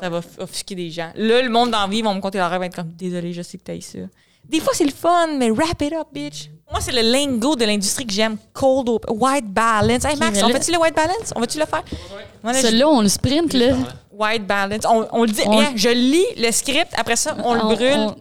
Ça va offusquer des gens. Là, le monde d'envie vont me compter leur rêve, va être comme désolé, je sais que t'as ça. Des fois, c'est le fun, mais wrap it up, bitch. Moi, c'est le lingo de l'industrie que j'aime. Cold open, white balance. Hey, Max, on fait-tu le white balance? On va-tu le faire? Je- Celui-là, on le sprint, là. White balance. On, on le dit. On- je lis le script, après ça, on, le brûle. on-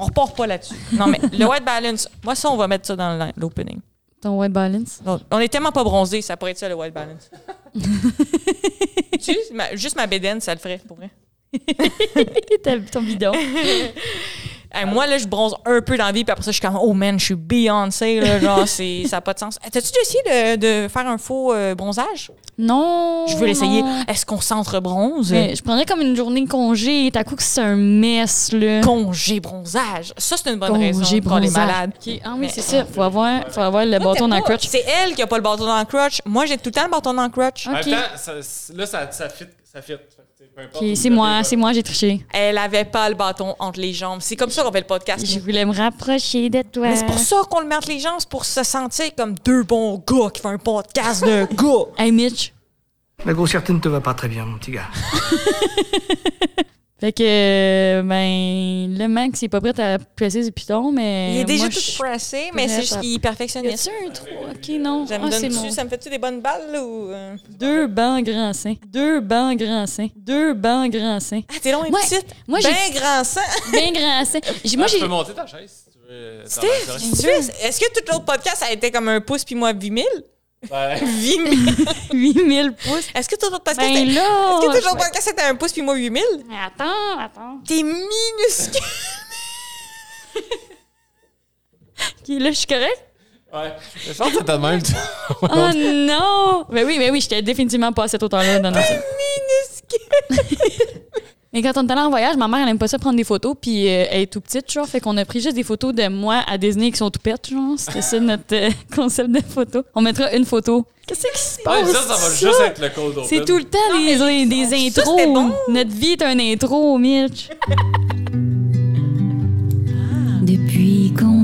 On repart pas là-dessus. Non, mais le white balance, moi, ça, on va mettre ça dans l'opening. Ton white balance? On est tellement pas bronzés, ça pourrait être ça, le white balance. tu ma- juste ma bédaine, ça le ferait, pour vrai. T'as ton bidon. Hey, moi, là, je bronze un peu dans la vie, puis après ça, je suis comme, oh man, je suis Beyoncé, là, genre, c'est- ça n'a pas de sens. T'as-tu déjà essayé de, de faire un faux euh, bronzage? Non. Je veux l'essayer. Est-ce qu'on s'entre-bronze? Mais je prendrais comme une journée de congé. T'as coup que c'est un mess, là. Congé bronzage. Ça, c'est une bonne Congé raison pour les bronzage. malades. Ok, Ah oui, Mais- c'est ça. Faut avoir, faut avoir le bâton dans le crotch. C'est elle qui a pas le bâton dans le crotch. Moi, j'ai tout le temps le bâton dans le crotch. Ok. En même temps, ça- là, ça, ça fit. Ça fit. C'est moi, c'est moi, j'ai triché. Elle avait pas le bâton entre les jambes. C'est comme ça qu'on fait le podcast. Je voulais me rapprocher de toi. Mais c'est pour ça qu'on le met entre les jambes, c'est pour se sentir comme deux bons gars qui font un podcast de gars. Hey Mitch. La grossièreté ne te va pas très bien, mon petit gars. Fait que, euh, ben, le Max, il est pas prêt à presser du piton, mais. Il est déjà moi, tout je- pressé, mais c'est juste qu'il est Y perfectionniste. a-tu un trou? Ok, non. Ça me Ah, ça me fait-tu des bonnes balles, là, ou... euh? Deux bancs grands seins. Deux bancs grands seins. Deux bancs grands seins. Ah, t'es long et Ouais. petite. Moi, j'ai- ben grand sang. Bien grands seins. J'ai- Moi, Ah, tu j'ai. peux monter ta chaise si tu veux. Sais, est-ce que tout l'autre podcast a été comme un pouce puis moi 8000? Ouais. 8000. 8000 pouces. Est-ce que l'autre podcast Ben était... là! Est-ce que l'autre podcast était un pouce puis moi 8000? Mais Attends, attends. T'es minuscule. Ok, là, je suis correct? Ouais. Je pense que c'était de même. tu- Oh non! Ben oui, ben oui, j'étais définitivement pas à cette hauteur-là dans notre... minuscule. Mais quand on est allé en voyage, ma mère, elle aime pas ça prendre des photos, puis euh, elle est tout petite, genre. Fait qu'on a pris juste des photos de moi à Disney qui sont tout pètes, genre. C'était ça notre euh, concept de photo. On mettra une photo. Qu'est-ce qui se Ouais, passe? ça, ça va juste avec le cold open. C'est tout le temps des, des, intros. bon. Notre vie est un intro, Mitch. Depuis qu'on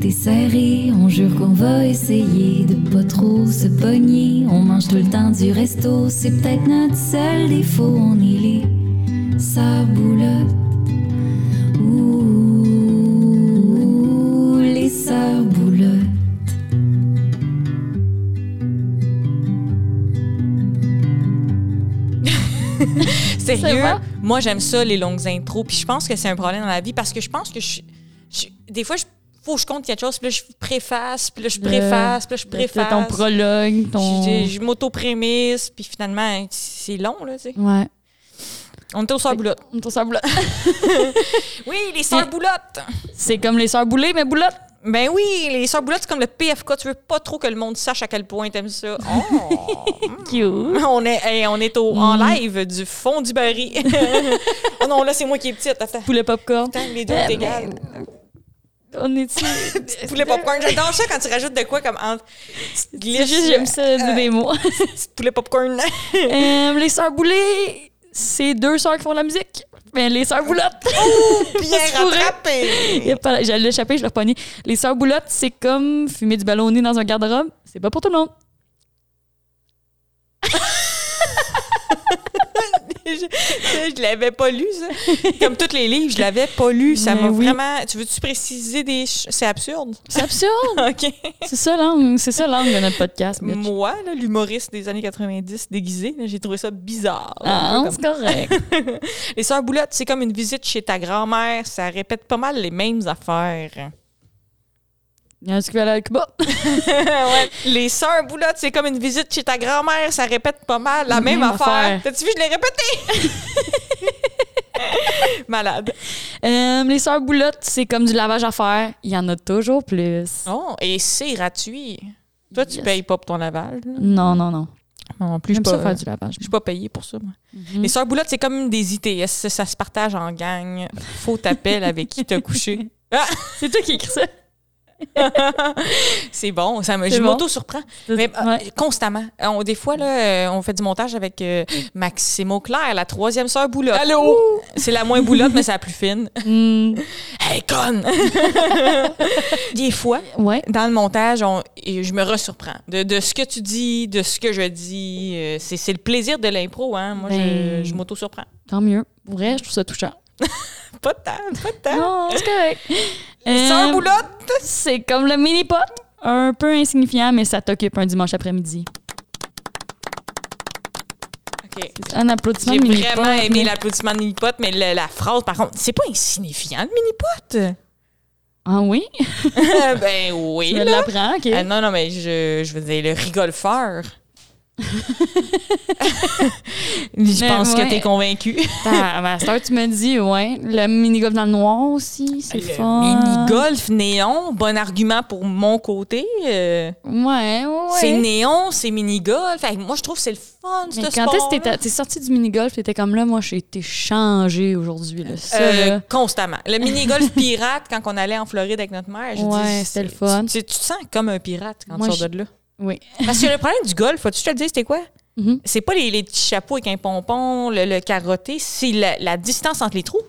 tricoté serré. On jure qu'on va essayer de pas trop se pogner. On mange tout le temps du resto, c'est peut-être notre seul défaut. On est les saboulottes. Ouh, les saboulottes. Sérieux, moi j'aime ça les longues intros, puis je pense que c'est un problème dans la vie parce que je pense que je, je- des fois je faut que je compte quelque chose, puis là je préface, puis là je préface, puis là je préface. Ton prologue, ton... Je, je m'auto-prémisse, puis finalement c'est long là, tu sais. Ouais. On était aux sœurs boulottes. On tourne ça boulotte. Oui, les sœurs boulottes. C'est comme les sœurs boulées, mais boulotte. Ben oui, les sœurs boulottes c'est comme le PFK, tu veux pas trop que le monde sache à quel point t'aimes ça. Oh. Cute. On est, hey, on est au, en live du fond du baril. oh non, là, c'est moi qui est petite. Attends, Poulet popcorn. Attends, les deux sont égales. On est ici. Poulet popcorn. J'adore ça quand tu rajoutes de quoi comme entre. tu juste, j'aime ça dire des mots. Poulet popcorn. Euh, les sœurs boulées, c'est deux sœurs qui font de la musique. Mais les sœurs boulottes. Bien se pourrait. rattrapé. J'allais l'échapper, je l'ai repogné. Les sœurs boulottes, c'est comme fumer du ballonné dans un garde-robe. C'est pas pour tout le monde. je, je l'avais pas lu, ça. Comme tous les livres, je l'avais pas lu. Ça m'a oui. vraiment. Tu veux-tu préciser des. ch- C'est absurde? C'est absurde. OK. c'est ça l'angle. C'est ça l'angle de notre podcast. bitch. Moi, l'humoriste des années 90 déguisé, j'ai trouvé ça bizarre. Ah, c'est correct. Les sœurs boulottes, c'est comme une visite chez ta grand-mère. Ça répète pas mal les mêmes affaires. Il y a un aller à Cuba. Ouais. Les sœurs boulottes, c'est comme une visite chez ta grand-mère. Ça répète pas mal la même, Même affaire. affaire. T'as-tu vu, je l'ai répété? Malade. Euh, les sœurs boulottes, c'est comme du lavage à faire. Il y en a toujours plus. Oh, et c'est gratuit. Toi, tu Yes. payes pas pour ton lavage. là? Non, non, non. Non, en plus, je pas, faire du lavage. je suis pas payée pour ça, moi. Mhm. Les sœurs boulottes, c'est comme des ITS. Ça, ça se partage en gang. Faut t'appeler avec qui t'as couché. Ah! C'est toi qui écris ça. c'est bon, ça me, je bon? m'auto-surprends. Mais euh, Ouais. constamment. On, des fois, là, euh, on fait du montage avec euh, Maximo Claire, la troisième sœur boulotte. Allô? C'est la moins boulotte, mais c'est la plus fine. Hmm, Hey, conne! des fois, ouais. dans le montage, on- et je me resurprends de, de ce que tu dis, de ce que je dis. C'est, c'est le plaisir de l'impro, hein. Moi, Ben- je, je m'auto-surprends. Tant mieux. Pour vrai, je trouve ça touchant. Pas de temps, pas de temps. Non, c'est correct. Sœur Euh, boulotte! C'est comme le mini-pot. Un peu insignifiant, mais ça t'occupe un dimanche après-midi. OK. Un applaudissement J'ai vraiment aimé mais- l'applaudissement de mini-pot, mais le- la phrase, par contre, c'est pas insignifiant, le mini-pot. Ah oui? ben oui. Je l'apprends, OK. Ah, non, non, mais je, je veux dire, le rigolfeur. je Mais pense que ouais. t'es convaincu. Ah, ben, à cette heure, tu me dis, ouais. Le mini-golf dans le noir aussi, c'est fun. mini-golf néon, bon argument pour mon côté. euh, Ouais, ouais. C'est néon, c'est mini-golf. Moi, je trouve que c'est le fun, ce Mais sport. quand est-ce que t'es sorti du mini-golf, t'étais comme là, moi, j'ai été changé aujourd'hui. là. Ça, Euh, là. constamment. Le mini-golf pirate, quand on allait en Floride avec notre mère, je Ouais, dis, c'était le fun. Tu, tu te sens comme un pirate quand Moi, tu sors de là. Oui. Parce que le problème du golf, faut-tu te le dise, c'était quoi? Mhm. C'est pas les, les petits chapeaux avec un pompon, le, le carotté, c'est la, la distance entre les trous.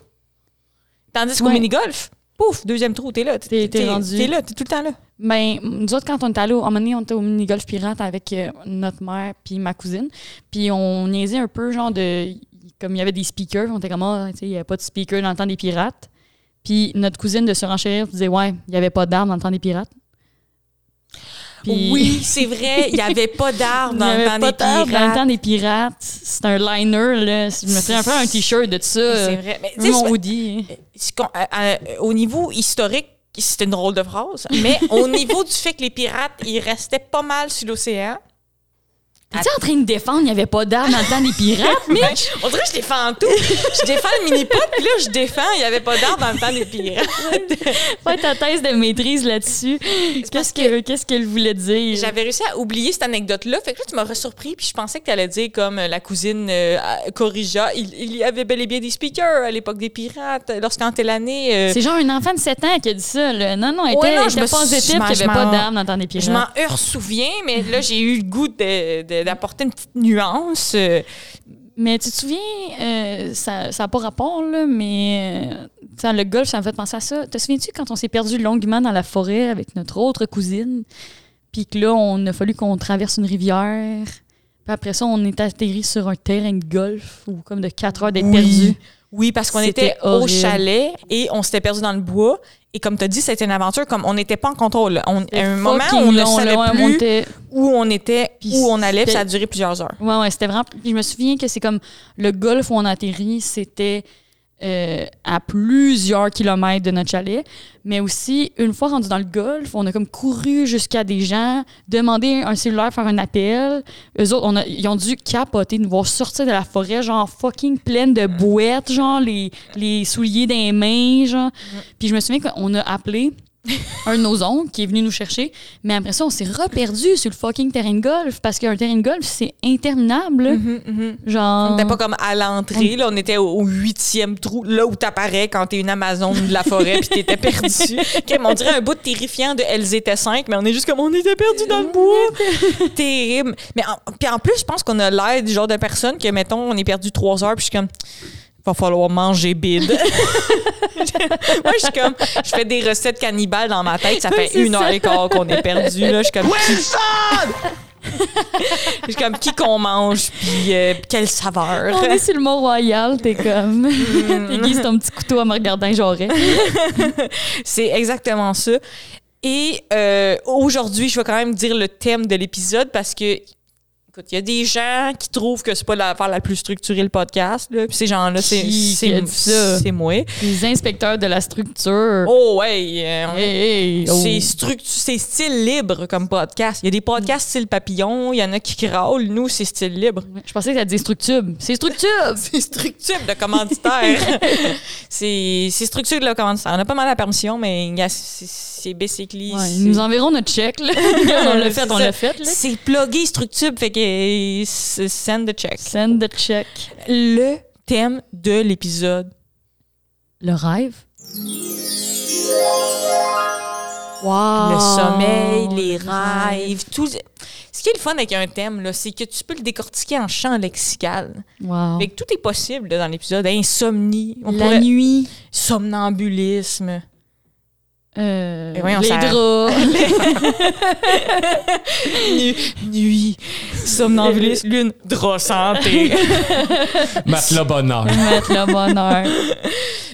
Tandis qu'au Ouais. mini-golf, pouf, deuxième trou, t'es là. T'es- rendu. T'es là, t'es tout le temps là. Ben, nous autres, quand on était allés, au- à un moment donné, on était au mini-golf pirate avec euh, notre mère puis ma cousine. Puis on niaisait un peu, genre de. Comme il y avait des speakers, on était comme, tu sais, il n'y avait pas de speaker dans le temps des pirates. Puis notre cousine de surenchérir disait, ouais, il n'y avait pas d'armes dans le temps des pirates. Puis- Oui, c'est vrai, il n'y avait pas d'arbres Il dans d'armes dans le temps pirates. des pirates. C'est un liner, là. Je me ferais un peu un t-shirt de ça. C'est euh, vrai. Mais, mon c'est qu'on- à- à- au niveau historique, c'était une drôle de phrase, mais au niveau du fait que les pirates, ils restaient pas mal sur l'océan. T'es-tu en train de défendre, il n'y avait pas d'armes dans le temps des pirates? Ben, on dirait que je défends tout. Je défends le mini-pot, puis là, je défends, il n'y avait pas d'arbres dans le temps des pirates. Fais ta thèse de maîtrise là-dessus. Qu'est-ce que- qu'est-ce qu'elle voulait dire? J'avais réussi à oublier cette anecdote-là. Fait que là, tu m'as surpris, puis je pensais que tu allais dire comme euh, la cousine euh, corrigea. Il, il y avait bel et bien des speakers à l'époque des pirates. Lorsqu'en telle année. euh, C'est genre un enfant de 7 ans qui a dit ça. Là. Non, non, elle Ouais, était, non, elle je était positive suis- qu'il n'y avait pas d'armes dans le temps des je m'en pirates. souviens, mais là, j'ai eu le goût de- de- d'apporter une petite nuance. euh, Mais tu te souviens, euh, ça n'a pas rapport, là, mais euh, ça, le golf, ça me fait penser à ça. Te souviens-tu quand on s'est perdu longuement dans la forêt avec notre autre cousine? Puis que là, on a fallu qu'on traverse une rivière. Puis après ça, on est atterri sur un terrain de golf ou comme de 4 heures d'être Oui. perdu? Oui, parce qu'on était au chalet et on s'était perdu dans le bois. Et comme tu as dit, c'était une aventure comme on n'était pas en contrôle. On, à un moment, on ne savait plus on était- où on était, Puis où on allait, puis ça a duré plusieurs heures. Ouais, ouais, c'était vraiment. Puis je me souviens que c'est comme le golf où on atterrit, c'était euh, à plusieurs kilomètres de notre chalet. Mais aussi, une fois rendu dans le golf, on a comme couru jusqu'à des gens, demandé un cellulaire, faire un appel. Eux autres, on a- ils ont dû capoter, nous voir sortir de la forêt, genre fucking pleine de bouettes, genre les, les souliers des mains, genre. Puis je me souviens qu'on a appelé un de nos oncles qui est venu nous chercher. Mais après ça, on s'est reperdu sur le fucking terrain de golf parce qu'un terrain de golf, c'est interminable. là. Genre. On n'était pas comme à l'entrée, là, on était au, huitième trou, là où t'apparais quand t'es une Amazone de la forêt puis t'étais perdu. On dirait un bout terrifiant de Elles étaient cinq, mais on est juste comme on était perdu dans le bois. Terrible. Mais en, puis en plus, je pense qu'on a l'air du genre de personne que, mettons, on est perdu trois heures puis je suis comme va falloir manger bide. Moi, je suis comme, je fais des recettes cannibales dans ma tête. Ça fait une ça. heure et quart qu'on est perdu. Là. Je suis comme, qui... je suis comme, qui qu'on mange, puis euh, quelle saveur. On est sur le Mont-Royal, t'es comme. T'aiguises ton petit couteau en me regardant, j'aurais. C'est exactement ça. Et euh, aujourd'hui, je vais quand même dire le thème de l'épisode parce que, écoute, il y a des gens qui trouvent que c'est pas l'affaire la plus structurée le podcast. Là. Puis ces gens-là, c'est c'est- moi. Les inspecteurs de la structure. Oh, ouais. euh, Hey, hey, oh. C'est structu- c'est style libre comme podcast. Il y a des podcasts style papillon, il y en a qui crôlent. Nous, c'est style libre. Je pensais que ça disait structube. C'est structube! C'est structure de commanditaire. c'est c'est structure de le commanditaire. On a pas mal la permission, mais y a- c'est basically. Ouais, c'est- ils nous enverront notre chèque, là. on l'a fait, C'est on l'a fait, là. C'est plugué structure, fait que send the check. Send the check. Le thème de l'épisode. Le rêve? Wow. Le sommeil, les rêves, tout. Ce qui est le fun avec un thème, là, c'est que tu peux le décortiquer en champ lexical. Wow. Fait que tout est possible là, dans l'épisode. Insomnie, on La pourrait- nuit. somnambulisme. Euh, les ça- draps. Nu- nuit, somnambulisme, lune, drap santé. Matelas bonheur. Mettre le bonheur.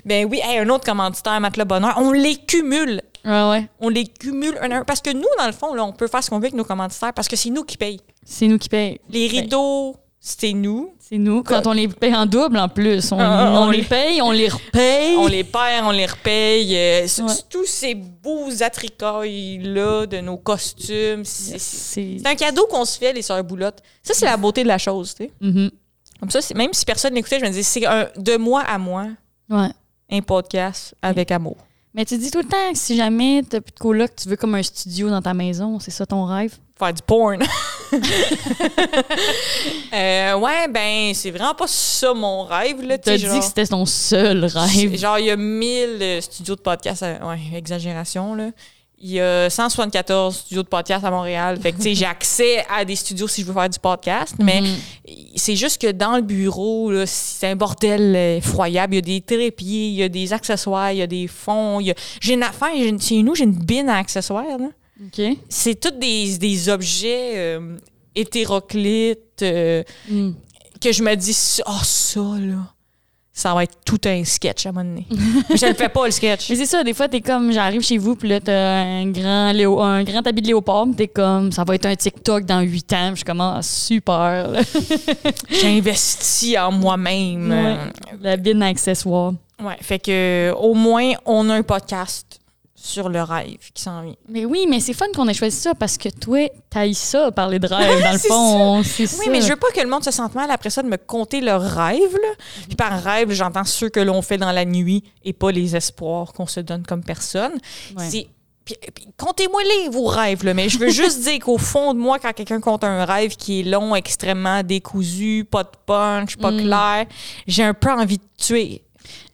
ben oui, hey, un autre commanditaire, Matelas Bonheur, on les cumule. Ouais, ouais. On les cumule un à un. Parce que nous, dans le fond, là, on peut faire ce qu'on veut avec nos commanditaires parce que c'est nous qui payent. C'est nous qui payons. Les rideaux, c'est nous. C'est nous. Quand on les paye en double, en plus. On, Ah, on on les paye, on les repaye. On les perd, on les repaye. euh, Ouais. Tous ces beaux attricailles-là de nos costumes. C'est un cadeau qu'on se fait, les sœurs boulottes. Ça, c'est la beauté de la chose, tu sais. Mhm. Comme ça, même si personne n'écoutait, je me disais, c'est de moi à moi, Ouais. un podcast avec amour. Mais tu dis tout le temps que si jamais t'as plus de coloc, tu veux comme un studio dans ta maison, c'est ça ton rêve? Faire du porn. Euh, ouais, ben, c'est vraiment pas ça mon rêve, là. tu T'as dit genre- que c'était ton seul rêve. Genre, il y a 1000 euh, studios de podcast. à- ouais, exagération, là. Il y a 174 studios de podcast à Montréal. Fait que, tu sais, j'ai accès à des studios si je veux faire du podcast. Mais Mhm. c'est juste que dans le bureau, c'est un bordel euh, effroyable. Il y a des trépieds, il y a des accessoires, il y a des fonds. a- J'ai une affaire, j'ai une- chez nous, j'ai une bine à accessoires, là. OK. C'est tous des, des objets euh, hétéroclites euh, Mm. que je me dis, oh, ça, là, ça va être tout un sketch à un moment donné. Mais je le fais pas, le sketch. Mais c'est ça, des fois, t'es comme, j'arrive chez vous, puis là, t'as un grand, léo- un grand habit de léopard, puis t'es comme, ça va être un TikTok dans 8 ans. Puis je suis comme, ah, super. J'ai investi en moi-même. Ouais. La bine à accessoires. Ouais, fait que au moins, on a un podcast sur le rêve qui s'en vient. Mais oui, mais c'est fun qu'on ait choisi ça parce que toi, t'ailles ça, parler de rêve, dans le fond. Ça. Oui, mais je veux pas que le monde se sente mal après ça de me conter leurs rêves. Là. Puis par rêve, j'entends ceux que l'on fait dans la nuit et pas les espoirs qu'on se donne comme personne. Ouais. C'est puis- puis Contez-moi-les, vos rêves, là, mais je veux juste dire qu'au fond de moi, quand quelqu'un compte un rêve qui est long, extrêmement décousu, pas de punch, pas Mm. clair, j'ai un peu envie de tuer.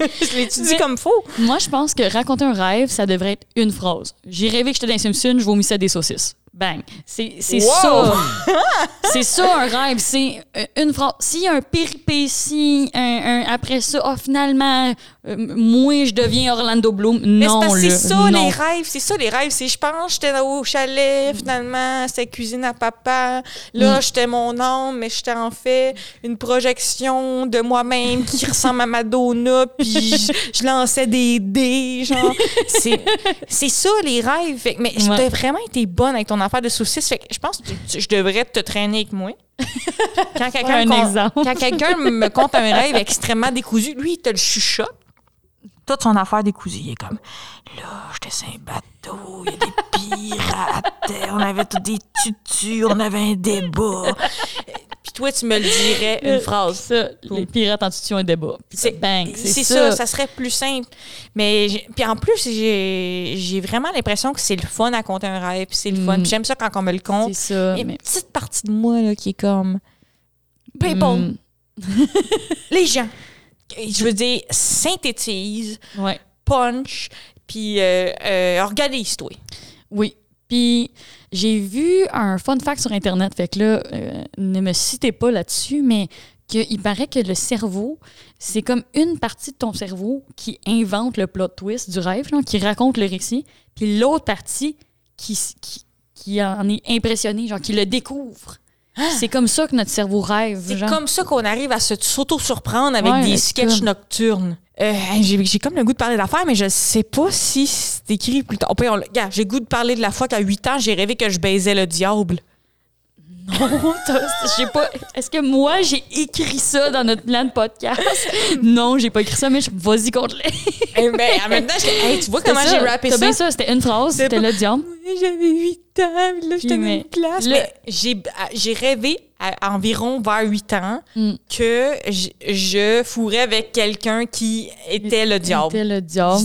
je Mais- comme faux? Moi, je pense que raconter un rêve, ça devrait être une phrase. J'ai rêvé que j'étais dans les Simpsons, je vomissais des saucisses. Bang. C'est Wow! ça. c'est ça un rêve. C'est euh, une phrase. S'il y a un péripétie, un, un- après ça, ah, finalement, euh, moi, je deviens Orlando Bloom. Mais c'est Non, c'est ça non. les rêves, c'est ça les rêves. C'est je pense j'étais au chalet, finalement, c'était cuisine à papa. Là, Mm. j'étais mon âme, mais j'étais en fait une projection de moi-même qui ressemble à Madonna, puis je, je lançais des dés, genre. C'est c'est ça les rêves. Fait mais Ouais. t'as vraiment été bonne avec ton affaire de saucisse. Fait que je pense que je devrais te traîner avec moi. Quand quelqu'un un me con- quelqu'un me conte un rêve extrêmement décousu, lui, il te le chuchote. Toute son affaire décousue, il est comme là, j'étais sur un bateau, il y a des pirates, on avait tous des tutus, on avait un débat. Puis toi, tu me le dirais une phrase. Ça, les pirates en tution un débat. C'est bang. c'est ça. ça, serait plus simple. Mais puis en plus, j'ai j'ai vraiment l'impression que c'est le fun à compter un rêve, puis c'est le fun. Mm. J'aime ça quand on me le compte. C'est ça. Il y a une petite partie de moi là, qui est comme people, Mm, les gens. Je veux dire, synthétise, ouais. punch, puis euh, euh, organise-toi. Oui. Puis j'ai vu un fun fact sur Internet, fait que là, euh, ne me citez pas là-dessus, mais qu'il paraît que le cerveau, c'est comme une partie de ton cerveau qui invente le plot twist du rêve, genre, qui raconte le récit, puis l'autre partie qui, qui, qui en est impressionnée, genre qui le découvre. C'est comme ça que notre cerveau rêve. C'est genre. comme ça qu'on arrive à se s'auto-surprendre avec Ouais, des sketchs comme- nocturnes. Euh, j'ai j'ai comme le goût de parler d'affaires, mais je sais pas si c'est écrit plus tard. On Regarde, j'ai le goût de parler de la fois qu'à 8 ans, j'ai rêvé que je baisais le diable. Non, t'as- je sais pas. Est-ce que moi, j'ai écrit ça dans notre plan de podcast? Non, j'ai pas écrit ça, mais je- vas-y, compte-les. Eh ben, en même temps, hey, tu vois comment j'ai rappé ça? bien ça, c'était une phrase, C'était diable. Oui, J'avais 8 ans, là, j'étais dans une classe. le- Mais j'ai, j'ai rêvé à environ vers 8 ans Mm. que je, je fourrais avec quelqu'un qui était le diable. C'était le diable.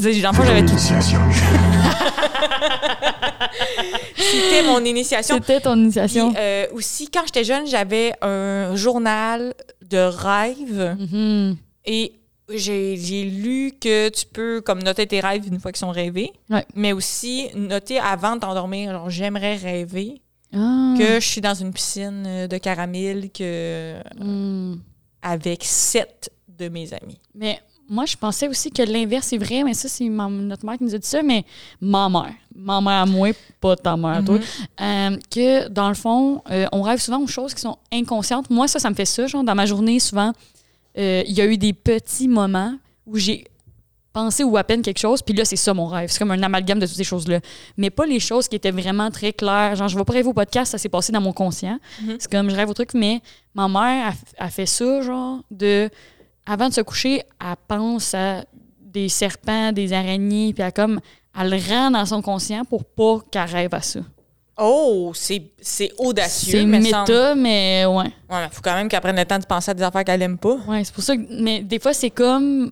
j'avais tout. C'était mon initiation. C'était ton initiation. Puis, euh, aussi, quand j'étais jeune, j'avais un journal de rêve Mhm. et j'ai lu que tu peux comme noter tes rêves une fois qu'ils sont rêvés, Ouais. mais aussi noter avant de t'endormir, genre j'aimerais rêver Ah. que je suis dans une piscine de caramel que Hmm. avec sept de mes amis. Mais moi, je pensais aussi que l'inverse est vrai, mais ça, c'est notre mère qui nous a dit ça, mais ma mère, ma mère à moi, pas ta mère à toi, euh, que dans le fond, euh, on rêve souvent aux choses qui sont inconscientes. Moi, ça, ça me fait ça, genre, dans ma journée, souvent, euh, il y a eu des petits moments où j'ai pensé ou à peine quelque chose, puis là, c'est ça mon rêve. C'est comme un amalgame de toutes ces choses-là. Mais pas les choses qui étaient vraiment très claires. Genre, je vais pas rêver au podcast, ça s'est passé dans mon conscient. Mhm. C'est comme je rêve au truc, mais ma mère a, a fait ça, genre, de. Avant de se coucher, elle pense à des serpents, des araignées, puis elle, comme, elle le rend dans son conscient pour pas qu'elle rêve à ça. Oh, c'est c'est audacieux. C'est mais méta, semble- mais ouais. Ouais, mais faut quand même qu'elle prenne le temps de penser à des affaires qu'elle aime pas. Ouais, c'est pour ça que. Mais des fois, c'est comme.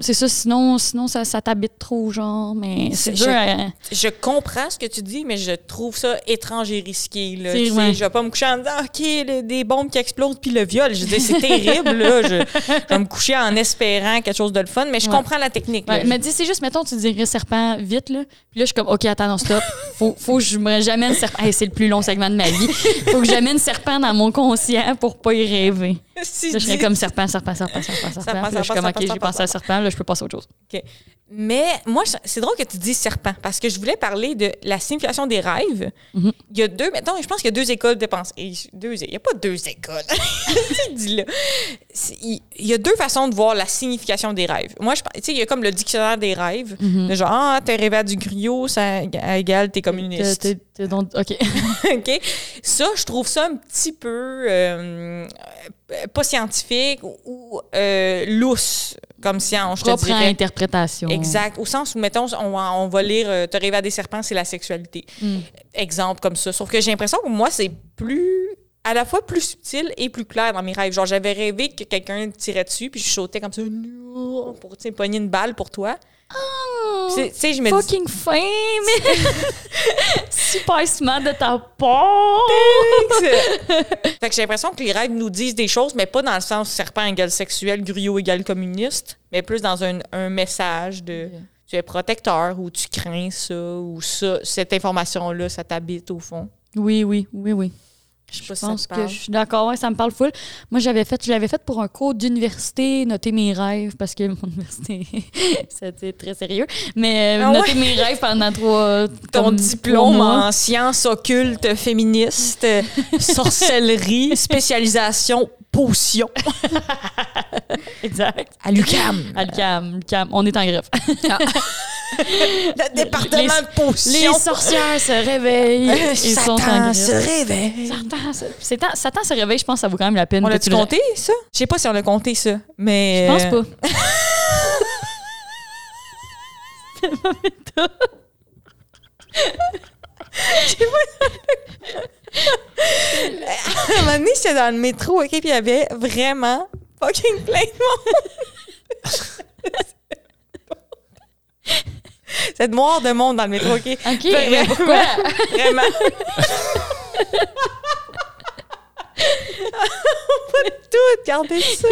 C'est ça, sinon, sinon ça, ça t'habite trop, genre. Mais c'est Je- dur à- Je comprends ce que tu dis, mais je trouve ça étrange et risqué. Là. Tu sais. Je vais pas me coucher en disant OK, le- des bombes qui explosent puis le viol. Je dire, c'est terrible. Là. Je, je vais me coucher en espérant quelque chose de le fun, mais je Ouais. comprends la technique. Ouais, mais dis, c'est juste, mettons, tu dirais serpent vite, là. Puis là, je suis comme, OK, attends, non, stop. Faut, faut que je me serpent. Hey, c'est le plus long segment de ma vie. Faut que j'amène serpent dans mon conscient pour pas y rêver. Si Là, je serais comme serpent, serpent, serpent, serpent, serpent. Serpent, Puis là, je suis comme, OK, j'ai pensé à serpent, là, je peux passer à autre chose. OK. Mais moi, c'est drôle que tu dis serpent, parce que je voulais parler de la signification des rêves. Mhm. Il y a deux, mettons, je pense qu'il y a deux écoles de pensée. Deux, il n'y a pas deux écoles. Dis là. Il y a deux façons de voir la signification des rêves. Moi, je pense- sais, il y a comme le dictionnaire des rêves. Mhm. De genre, ah, t'es rêvé à du griot, ça égale t'es communiste. t'es- t'es OK. OK? Ça, je trouve ça un petit peu euh, pas scientifique ou euh, lousse comme science, je te Propre à interprétation. Exact. Au sens où, mettons, on, va- on va lire euh, Te rêver à des serpents, c'est la sexualité. Mm. Exemple comme ça. Sauf que j'ai l'impression que moi, c'est plus. à la fois plus subtil et plus clair dans mes rêves. Genre, j'avais rêvé que quelqu'un tirait dessus, puis je sautais comme ça pour, pogner une balle pour toi. Oh, sais- je me dis. fucking fame! Super smart de ta part! fait que j'ai l'impression que les rêves nous disent des choses, mais pas dans le sens serpent égale sexuel, griot égale communiste, mais plus dans un, un message de tu es protecteur ou tu crains ça ou ça, cette information-là, ça t'habite au fond. Oui, oui, oui, oui. Je pense que je suis d'accord, ouais, ça me parle full. Moi, j'avais fait, je l'avais fait pour un cours d'université, noter mes rêves, parce que mon université, c'était très sérieux. Mais euh, Ah ouais? noter mes rêves pendant trois. Ton diplôme en sciences occultes féministes, euh, sorcellerie, spécialisation, potion Exact. à l'UQAM. À l'UQAM, on est en grève. Le département Les- de potion. Les sorcières se réveillent. Euh, Ils sont en Satan se réveille. Satan, se- Satan, Satan se réveille, je pense que ça vaut quand même la peine. On l'a-tu le- compté, ça? Je sais pas si on l'a compté, ça. Mais. Je pense euh, pas. À un moment donné, j'étais dans le métro, OK, puis il y avait vraiment fucking plein de monde. C'est noir de monde dans le métro, OK? OK, Vraiment, mais pourquoi? Vraiment. On va tout garder ça.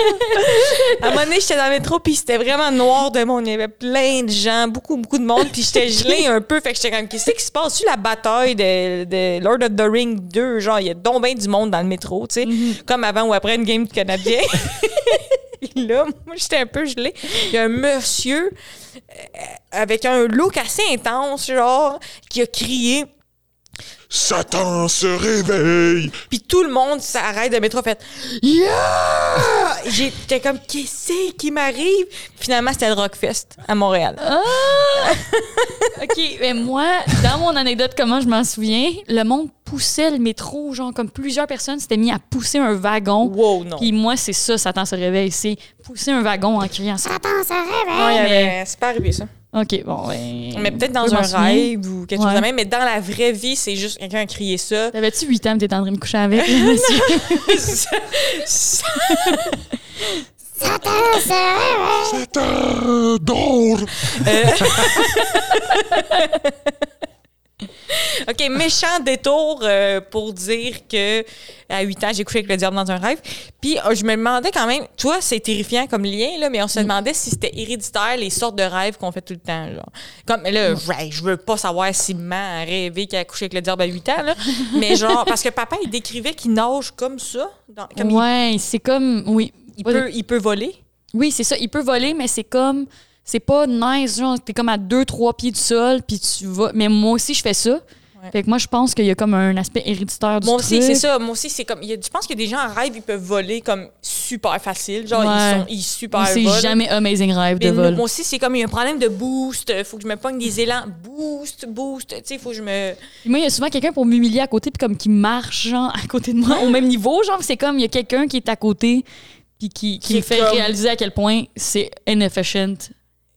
À un moment donné, j'étais dans le métro, puis c'était vraiment noir de monde. Il y avait plein de gens, beaucoup, beaucoup de monde, puis j'étais gelée un peu. Fait que j'étais comme, qu'est-ce qui se passe? Tu la bataille de, de Lord of the Ring 2, genre, il y a donc bien du monde dans le métro, tu sais, comme avant ou après une game de Canadien. Là, moi, j'étais un peu gelée. Il y a un monsieur euh, avec un look assez intense, genre, qui a crié. Satan se réveille. Puis tout le monde s'arrête de métro, fait Yeah! J'étais comme, qu'est-ce qui m'arrive? Finalement, c'était le Rockfest à Montréal. Ah! OK, mais moi, dans mon anecdote, comment je m'en souviens, le monde poussait le métro, genre comme plusieurs personnes s'étaient mis à pousser un wagon. Wow, non. Puis moi, c'est ça, Satan se réveille, c'est pousser un wagon en criant Satan se réveille. Ouais, mais- c'est pas arrivé, ça. OK, bon, ouais. Mais peut-être dans un rêve ou quelque chose Ouais. de même, mais dans la vraie vie, c'est juste quelqu'un a crié ça. T'avais-tu 8 ans, t'étais en train de me coucher avec? Satan. OK, méchant détour euh, pour dire que à 8 ans, j'ai couché avec le diable dans un rêve. Puis euh, je me demandais quand même, toi, c'est terrifiant comme lien, là, mais on se demandait si c'était héréditaire les sortes de rêves qu'on fait tout le temps. Genre. Comme là, ouais, je veux pas savoir si maman a rêvé qu'elle a couché avec le diable à 8 ans, là, mais genre, parce que papa, il décrivait qu'il nage comme ça. dans- comme il- ouais, c'est comme. Oui. il, peut, il peut voler. Oui, c'est ça. Il peut voler, mais c'est comme. C'est pas nice, genre, t'es comme à deux, trois pieds du sol, puis tu vas. Mais moi aussi, je fais ça. Fait que moi, je pense qu'il y a comme un aspect héréditaire du Moi aussi, c'est ça. Moi aussi, c'est comme. il y a- je pense qu'il y a des gens en rêve, ils peuvent voler comme super facile. Genre, Ouais. ils sont ils super C'est jamais Amazing Rêve de vol. Moi aussi, c'est comme il y a un problème de boost. Faut que je me pogne des élans. Boost, boost. Tu sais, faut que je me. Moi, il y a souvent quelqu'un pour m'humilier à côté, puis comme qui marche, genre, à côté de moi, au même niveau, genre, c'est comme il y a quelqu'un qui est à côté, puis qui, qui Qui me fait comme- réaliser à quel point c'est inefficient,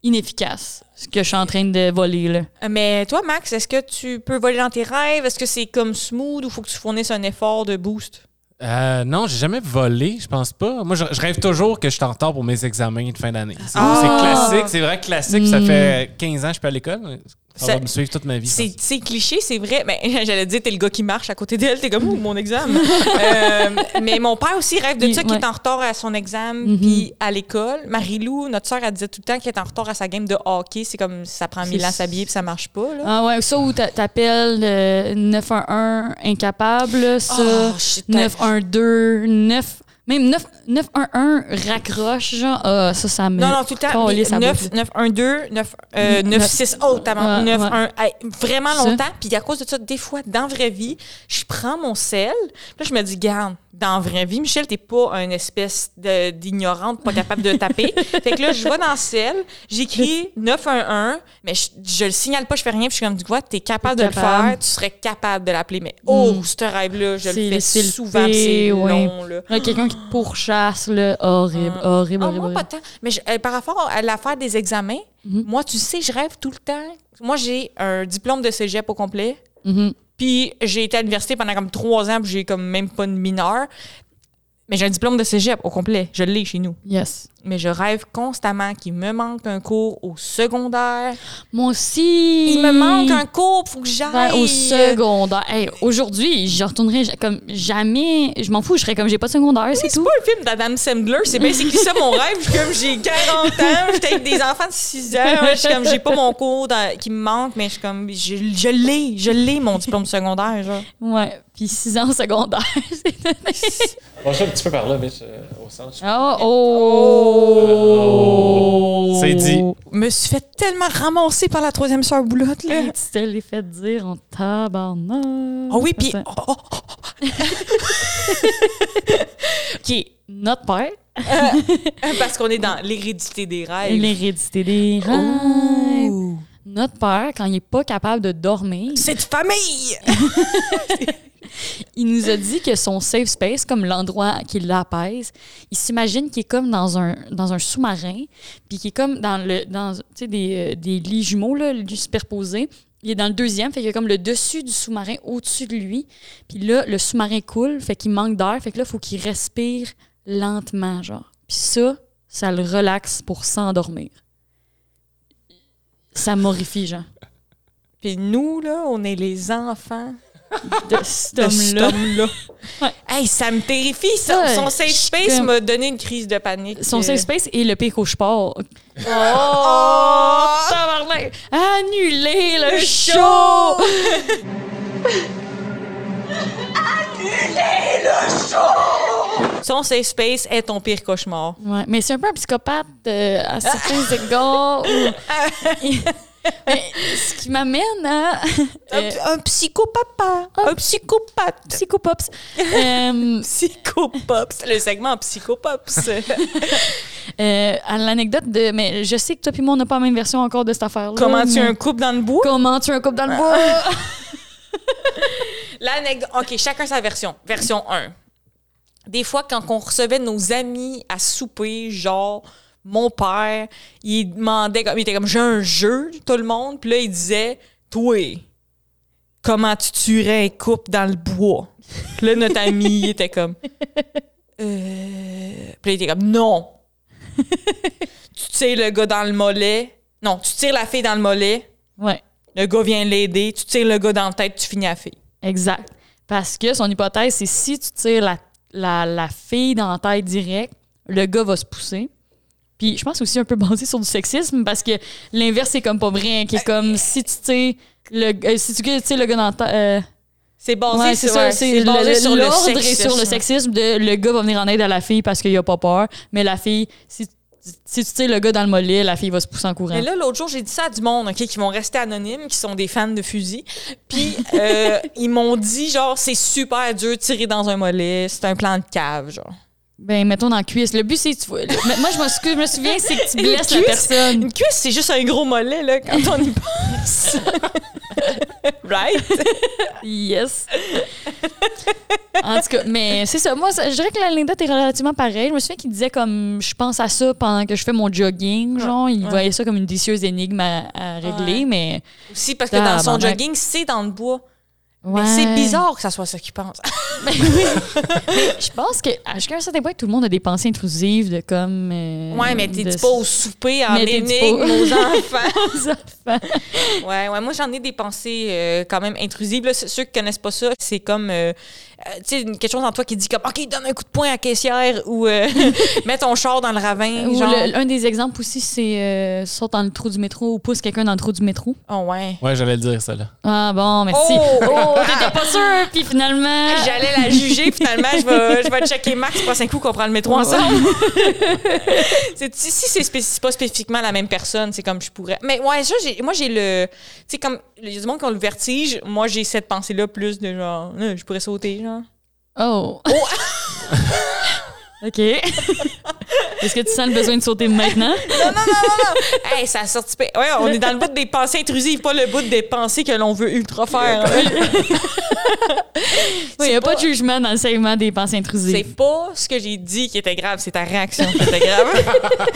inefficace, ce que je suis en train de voler, là. Mais toi, Max, est-ce que tu peux voler dans tes rêves? Est-ce que c'est comme smooth ou faut que tu fournisses un effort de boost? Euh, non, j'ai jamais volé, je pense pas. Moi, je, je rêve toujours que je suis en retard pour mes examens de fin d'année. C'est Ah! c'est classique, c'est vrai classique. Ça Mm. fait 15 ans que je suis pas à l'école. Ça, Ça- va me suivre toute ma vie. C'est cliché, c'est vrai. Mais j'allais dire, t'es le gars qui marche à côté d'elle. T'es comme, ouh, mon examen. Euh, mais mon père aussi rêve de ça, qui ouais. est en retard à son examen, Mhm. puis à l'école. Marie-Lou, notre soeur, elle disait tout le temps qu'elle est en retard à sa game de hockey. C'est comme, ça prend mille ans à s'habiller, puis ça marche pas. Là. Ah ouais, ça où t'a- t'appelles euh, 911 incapable, ça, Oh, shit, 912, 9... Même 9, 911 raccroche, genre, ah, ça, ça me... Non, non, tout le temps. Calait sa 9, bouche. 9, 1, 2, 9, euh, 9, 6, oh, t'as Ouais, 9, ouais. 1, hey, vraiment Ça. longtemps. Puis à cause de ça, des fois, dans la vraie vie, je prends mon sel. Puis là, je me dis, garde, dans la vraie vie, Michel, t'es pas une espèce d'ignorante, pas capable de taper. fait que là, je vais dans le sel, j'écris 911, mais je, je le signale pas, je fais rien. Puis je suis comme, tu vois, t'es capable de le faire, tu serais capable de l'appeler. Mais oh, Mm. ce rêve-là, je le fais souvent, c'est ouais. long, là. Là, quelqu'un qui te pourchasse, là, horrible, Ah. horrible, horrible. moi, pas tant. Mais je- euh, par rapport à l'affaire des examens, Mhm. moi, tu sais, je rêve tout le temps. Moi, j'ai un diplôme de cégep au complet. Mhm. Puis j'ai été à l'université pendant comme trois ans, puis j'ai comme même pas de mineur. Mais j'ai un diplôme de cégep au complet. Je l'ai chez nous. Yes. Mais je rêve constamment qu'il me manque un cours au secondaire. Moi aussi. Il me manque un cours, faut que j'aille. Ouais, au secondaire. Hey, Aujourd'hui, je retournerai comme jamais. Je m'en fous, je serais comme j'ai pas de secondaire, c'est C'est tout. pas un film d'Adam Sandler, c'est basically ça mon rêve. Je suis comme j'ai 40 ans, j'étais avec des enfants de 6 ans, je suis comme j'ai pas mon cours dans- qui me manque, mais je suis comme je, je l'ai, je l'ai mon diplôme secondaire genre. Ouais. Puis six ans au secondaire. c'est- On un petit peu par là, bitch, euh, au centre. oh, oh. C'est dit. Je me suis fait tellement ramasser par la troisième sœur boulotte là. Hey, tu te l'es fait dire en tabarnak. Oh oui, puis Attends. oh, oh, OK, notre père, oh, parce qu'on est dans l'hérédité des rêves. l'hérédité des rêves. Notre père, quand il est pas capable de dormir, Cette famille. Il nous a dit que son safe space, comme l'endroit qui l'apaise, il s'imagine qu'il est comme dans un, sous-marin, puis qu'il est comme dans le dans des, euh, des lits jumeaux, là, superposés. Il est dans le deuxième, fait qu'il y comme le dessus du sous-marin au-dessus de lui. Puis là, le sous-marin coule, fait qu'il manque d'air, fait que là, il faut qu'il respire lentement, genre. Puis ça, ça le relaxe pour s'endormir. Ça m'horrifie, genre. Puis nous là, on est les enfants De cet homme-là. homme-là. Ouais. Hey, ça me terrifie. Son, Ouais, son safe space comme- m'a donné une crise de panique. Son Euh, safe space est le pire cauchemar. Oh! Tabarnak! Annuler le show! Son safe space est ton pire cauchemar. Ouais, mais c'est un peu un psychopathe euh, à certains égards. ce qui m'amène à. euh, un, un psychopapa. Un psychopathe. Psychopops. Euh, Psychopops. Le segment psychopops. euh, à l'anecdote de. Mais je sais que toi et moi, on n'a pas la même version encore de cette affaire-là. Comment tu un couple dans le bois? Comment tu un couple dans le bois? L'anecdote. OK, chacun sa version. Version 1. Des fois, quand on recevait nos amis à souper, genre, mon père, il demandait, comme, il était comme, j'ai un jeu, tout le monde. Puis là, il disait, toi, comment tu tuerais un couple dans le bois? Puis là, notre ami, il était comme, euh... Puis là, il était comme, non. tu tires le gars dans le mollet. Non, tu tires la fille dans le mollet. ouais. Le gars vient l'aider, tu tires le gars dans la tête, tu finis à la fille. Exact. Parce que son hypothèse, c'est si tu tires la, la, la fille dans la tête direct, le gars va se pousser. Puis je pense aussi un peu basé sur du sexisme parce que l'inverse, c'est comme pas vrai. Qui est comme si tu tires le, euh, si tu tires le gars dans tête. euh, C'est basé, ouais, sur, ouais, C'est basé le- sur le l'ordre et sur le sexisme de le gars va venir en aide à la fille parce qu'il a pas peur. Mais la fille, si, si tu tires le gars dans le mollet, la fille va se pousser en courant. Mais là, l'autre jour, j'ai dit ça à du monde, OK, qui vont rester anonymes, qui sont des fans de fusil. Puis, euh, ils m'ont dit, genre, c'est super dur de tirer dans un mollet, c'est un plan de cave, genre. Ben, mettons dans la cuisse. Le but, c'est. tu vois- le- moi, je me, sou- je me souviens, c'est que tu blesses la personne. Une cuisse, c'est juste un gros mollet, là, quand on y pense. right? Yes. en tout cas, mais c'est ça. Moi, ça- je dirais que l'anecdote est relativement pareille. Je me souviens qu'il disait comme je pense à ça pendant que je fais mon jogging. Genre, il Ouais. voyait ça comme une délicieuse énigme à, à régler, Ouais. mais. Aussi parce que dans son Tabarnak. jogging, c'est dans le bois. Ouais. Mais c'est bizarre que ça soit ça qu'il pense. Je pense que jusqu'à un certain point, tout le monde a des pensées intrusives de comme. euh, Ouais, mais t'es de- pas au souper en Mais énigme aux enfants. aux enfants. Ouais, ouais, moi j'en ai des pensées euh, quand même intrusives. Là, ceux qui connaissent pas ça, c'est comme euh, euh, tu sais quelque chose en toi qui dit comme OK, donne un coup de poing à la caissière ou euh, mets ton char dans le ravin. Ou genre. le- un des exemples aussi, c'est euh, saute dans le trou du métro ou pousse quelqu'un dans le trou du métro. Oh ouais. Ouais, j'allais le dire, ça, là. Ah bon, merci. Oh! Oh, t'étais pas sûr, puis finalement. J'allais la juger, finalement, je vais, je vais checker Max prochain coup qu'on prend le métro ensemble. c'est, si si c'est, spéc- pas spécifiquement la même personne, c'est comme je pourrais. Mais ouais, ça, j'ai, moi, j'ai le. Tu sais, comme. Il y a du monde qui ont le vertige. Moi, j'ai cette pensée-là plus de genre. euh, je pourrais sauter, genre. Oh. OK. Est-ce que tu sens le besoin de sauter maintenant? Non, non, non, non, non. Hey, ça a sorti. pa- Ouais, on est dans le bout des pensées intrusives, pas le bout des pensées que l'on veut ultra faire. Oui, il n'y a pas de jugement dans le segment des pensées C'est intrusives. pas ce que j'ai dit qui était grave, c'est ta réaction qui était grave.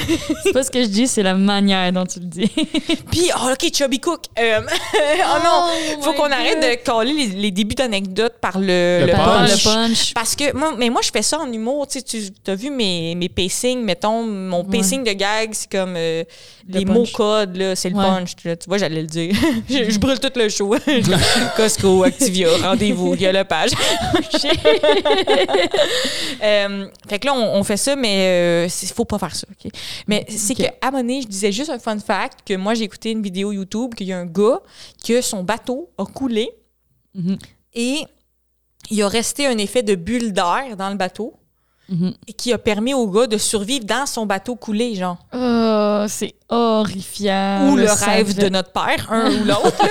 C'est pas ce que je dis, c'est la manière dont tu le dis. Puis, oh, OK, Chubby Cook. Euh, oh non, faut my qu'on arrête de coller les, les débuts d'anecdotes par le, Le punch. le punch. Parce que moi, mais moi, je fais ça en humour. Tu sais, tu as vu mes, mes pacings, mettons, mon pacing de gag, c'est comme euh, Le les punch. mots codes, là, c'est le Ouais. punch. là. tu vois, j'allais le dire. je, je brûle tout le show. Costco, Activia, rendez-vous, il y a le page. Euh, fait que là, on, on fait ça, mais il faut pas faire ça. Mais c'est que à donné, je disais juste un fun fact que moi, j'ai écouté une vidéo YouTube qu'il y a un gars que son bateau a coulé Mhm. et il a resté un effet de bulle d'air dans le bateau Et qui a permis au gars de survivre dans son bateau coulé, genre. Oh, c'est horrifiant. ou le rêve de notre père, un ou l'autre.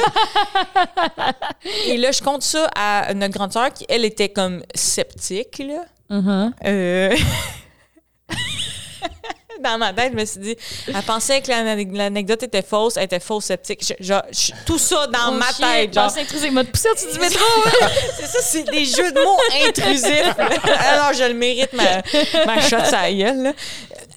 Et là, je compte ça à notre grande sœur qui, elle, était comme sceptique, là. Euh, Dans ma tête, je me suis dit, elle pensait que l'ane- l'anecdote était fausse, elle était fausse sceptique. Je- je- je- tout ça dans Oh, ma tête, genre. pensée intrusive. Il m'a poussé au-dessus du métro. C'est ça, c'est des jeux de mots intrusifs. Alors, je le mérite, ma, ma shot sa gueule. là.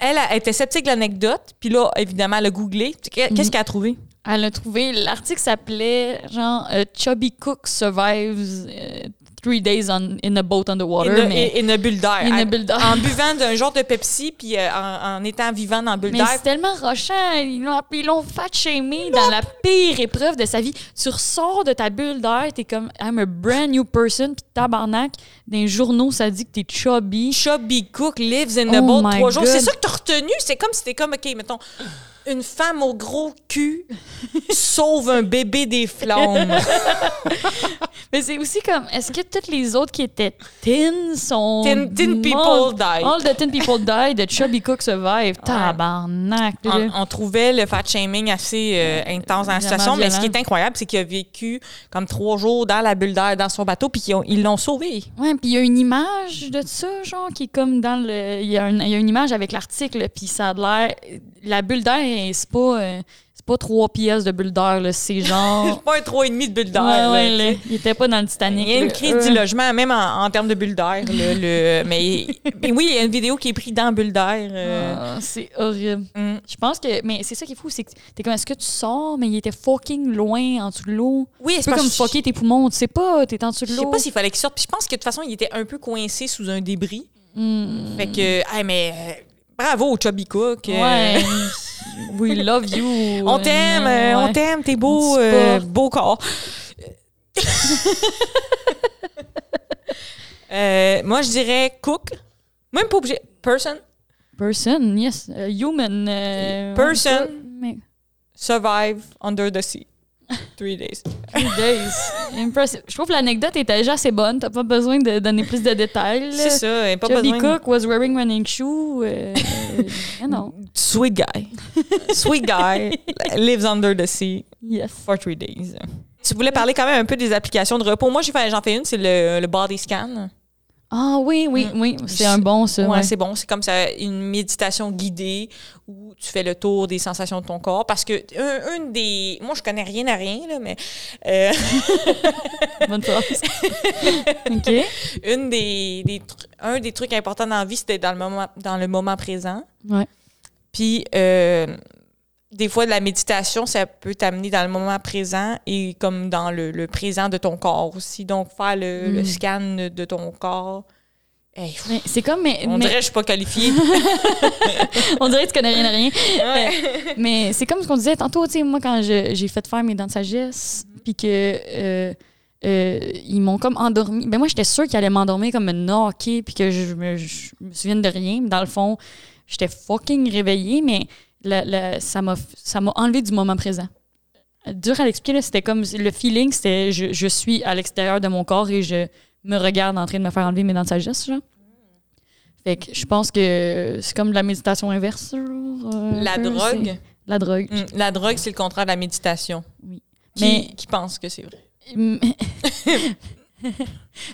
Elle, elle était sceptique de l'anecdote, puis là, évidemment, elle a googlé. Qu'est- Qu'est-ce qu'elle a trouvé? Elle a trouvé, l'article s'appelait genre euh, Chubby Cook survives euh, three days on, in a boat on the water. Une, mais une bulle d'air. in a bulle d'air. En buvant d'un genre de Pepsi, puis euh, en, en étant vivant dans bulle Mais d'air. c'est tellement rochant. Ils l'ont fat shamé dans la pire épreuve de sa vie. Tu ressors de ta bulle d'air, t'es comme I'm a brand new person, puis tabarnak, dans les journaux, ça dit que t'es chubby. Chubby Cook lives in the Oh boat trois jours. C'est ça que t'as retenu? C'est comme si c'était comme, OK, mettons, une femme au gros cul sauve un bébé des flammes. Mais c'est aussi comme, est-ce que toutes les autres qui étaient thin sont. Tin, tin people mortes? die. All the thin people die, the chubby cook survive. Tabarnak. On, on trouvait le fat shaming assez euh, intense dans la situation, mais ce qui est incroyable, c'est qu'il a vécu comme trois jours dans la bulle d'air dans son bateau, puis ils ont- ils l'ont sauvé. Ouais, puis il y a une image de ça, genre, qui est comme dans le. Il y, a un- il y a une image avec l'article, puis ça a l'air. La bulle d'air, c'est pas. euh, c'est pas trois pièces de bulle d'air, là. C'est genre. C'est pas un 3,5 de bulle d'air. Ouais, là, ouais, tu là. sais. Il était pas dans le Titanic. Il y a une crise Euh. du logement, même en, en termes de là, le, mais, mais oui, il y a une vidéo qui est prise dans bulle d'air. euh, Ah, c'est horrible. hum. Je pense que. Mais c'est ça qui est fou, c'est que t'es comme, est-ce que tu sors, mais il était fucking loin en dessous de l'eau? Oui, c'est parce comme fucker tes poumons, tu sais pas, t'es en dessous Je de sais l'eau. pas s'il fallait qu'il sorte. Puis je pense que de toute façon, il était un peu coincé sous un débris. Hmm. Fait que, hey, mais euh, bravo au Chubby Cook. Ouais. We love you. On t'aime, euh, on t'aime, t'es beau, euh, beau corps. Euh, moi, je dirais cook. Même pas obligé. Person. Person, yes. Uh, human. euh, Person. mais- Survive under the sea. Three days. Three days. Impressive. Je trouve que l'anecdote était déjà assez bonne. T'as pas besoin de donner plus de détails. C'est ça, pas Chubby besoin de- Cook was wearing running shoe. euh, euh, non. Sweet guy. Sweet guy lives under the sea Yes. for three days. Tu voulais parler quand même un peu des applications de repos. Moi, j'en fais une, c'est le, le body scan. Ah oui, oui, Mm. oui. C'est un bon, ça. Ouais. c'est bon. C'est comme ça, une méditation guidée où tu fais le tour des sensations de ton corps. Parce que un- une des. Moi, je connais rien à rien, là, mais euh, Bonne phrase. OK. une des, des un des trucs importants dans la vie, c'était dans le moment, dans le moment présent. Ouais. Puis, euh, des fois, de la méditation, ça peut t'amener dans le moment présent et comme dans le, le présent de ton corps aussi. Donc, faire le, le Mm. scan de ton corps. Hey, c'est comme. Mais, on mais- dirait que je suis pas qualifiée. on dirait que tu connais rien à rien. Ouais. Mais c'est comme ce qu'on disait tantôt, tu sais, moi, quand j'ai fait faire mes dents de sagesse, puis que euh, euh, ils m'ont comme endormi. Ben moi, j'étais sûre qu'ils allaient m'endormir comme une puis que je me, je me souvienne de rien. Mais Dans le fond, j'étais fucking réveillée, mais ça m'a enlevé du moment présent. Dur à l'expliquer, c'était comme le feeling, c'était je, je suis à l'extérieur de mon corps et je me regarde en train de me faire enlever mes dents de sagesse, genre. Fait que je pense que c'est comme de la méditation inverse. euh, La peu, drogue? La drogue. Mm, La drogue, c'est le contraire de la méditation. Oui. Qui, Mais- qui pense que c'est vrai?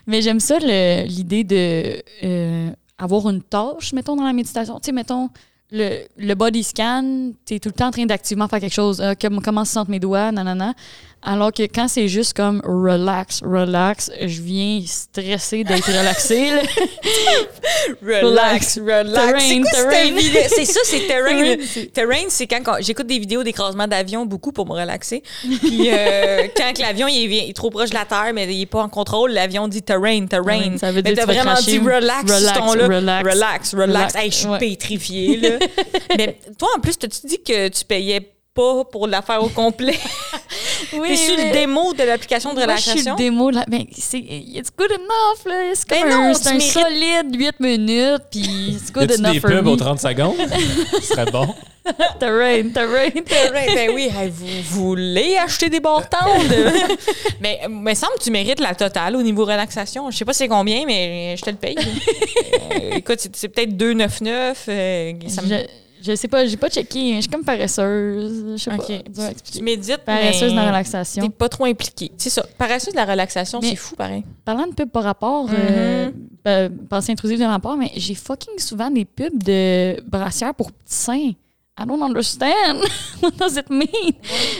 Mais, j'aime ça, le- l'idée de euh, avoir une tâche, mettons, dans la méditation. Tu sais, mettons, le, le body scan, tu es tout le temps en train d'activement faire quelque chose. Euh, comme- comment se sentent mes doigts, nanana. Alors que quand c'est juste comme relax, relax, je viens stressé d'être relaxé. Relax, relax. Terrain, C'est ça, c'est terrain. Terrain, c'est- quand, quand- j'écoute des vidéos d'écrasement d'avion beaucoup pour me relaxer. Puis euh, quand l'avion il est, il est trop proche de la terre, mais il est pas en contrôle, l'avion dit terrain, terrain. Ça veut mais dire t'as que tu vas vraiment dit relax, Relax, relax. relax, relax. Relax, Hey, je suis ouais. pétrifiée là. Mais toi en plus, t'as-tu dit que tu payais pas pour la faire au complet? Oui, T'es sur le mais- démo de l'application de Moi, je suis relaxation? le démo la. Ben, c'est. It's good enough, là? C'est comme Ben non, un, c'est un mérites- solide 8 minutes, puis it's good enough des for pubs me. aux 30 secondes? Ce serait bon. Terrain, terrain. Terrain, ben oui, hey, vous voulez acheter des barres tendres? mais me semble que tu mérites la totale au niveau relaxation. Je sais pas c'est combien, mais je te le paye. Euh, écoute, c'est, c'est peut-être 2,99. euh, ça me- Je, je sais pas, j'ai pas checké. Je suis comme paresseuse. Je sais Ok. pas. Tu médites, Paresseuse mais dans la T'es relaxation. pas trop impliqué. C'est ça. Paresseuse de la relaxation, c'est fou, pareil. Parlant de pubs par rapport, euh, ben, pensée intrusive de rapport, mais j'ai fucking souvent des pubs de brassières pour petits seins. I don't understand. What does it mean?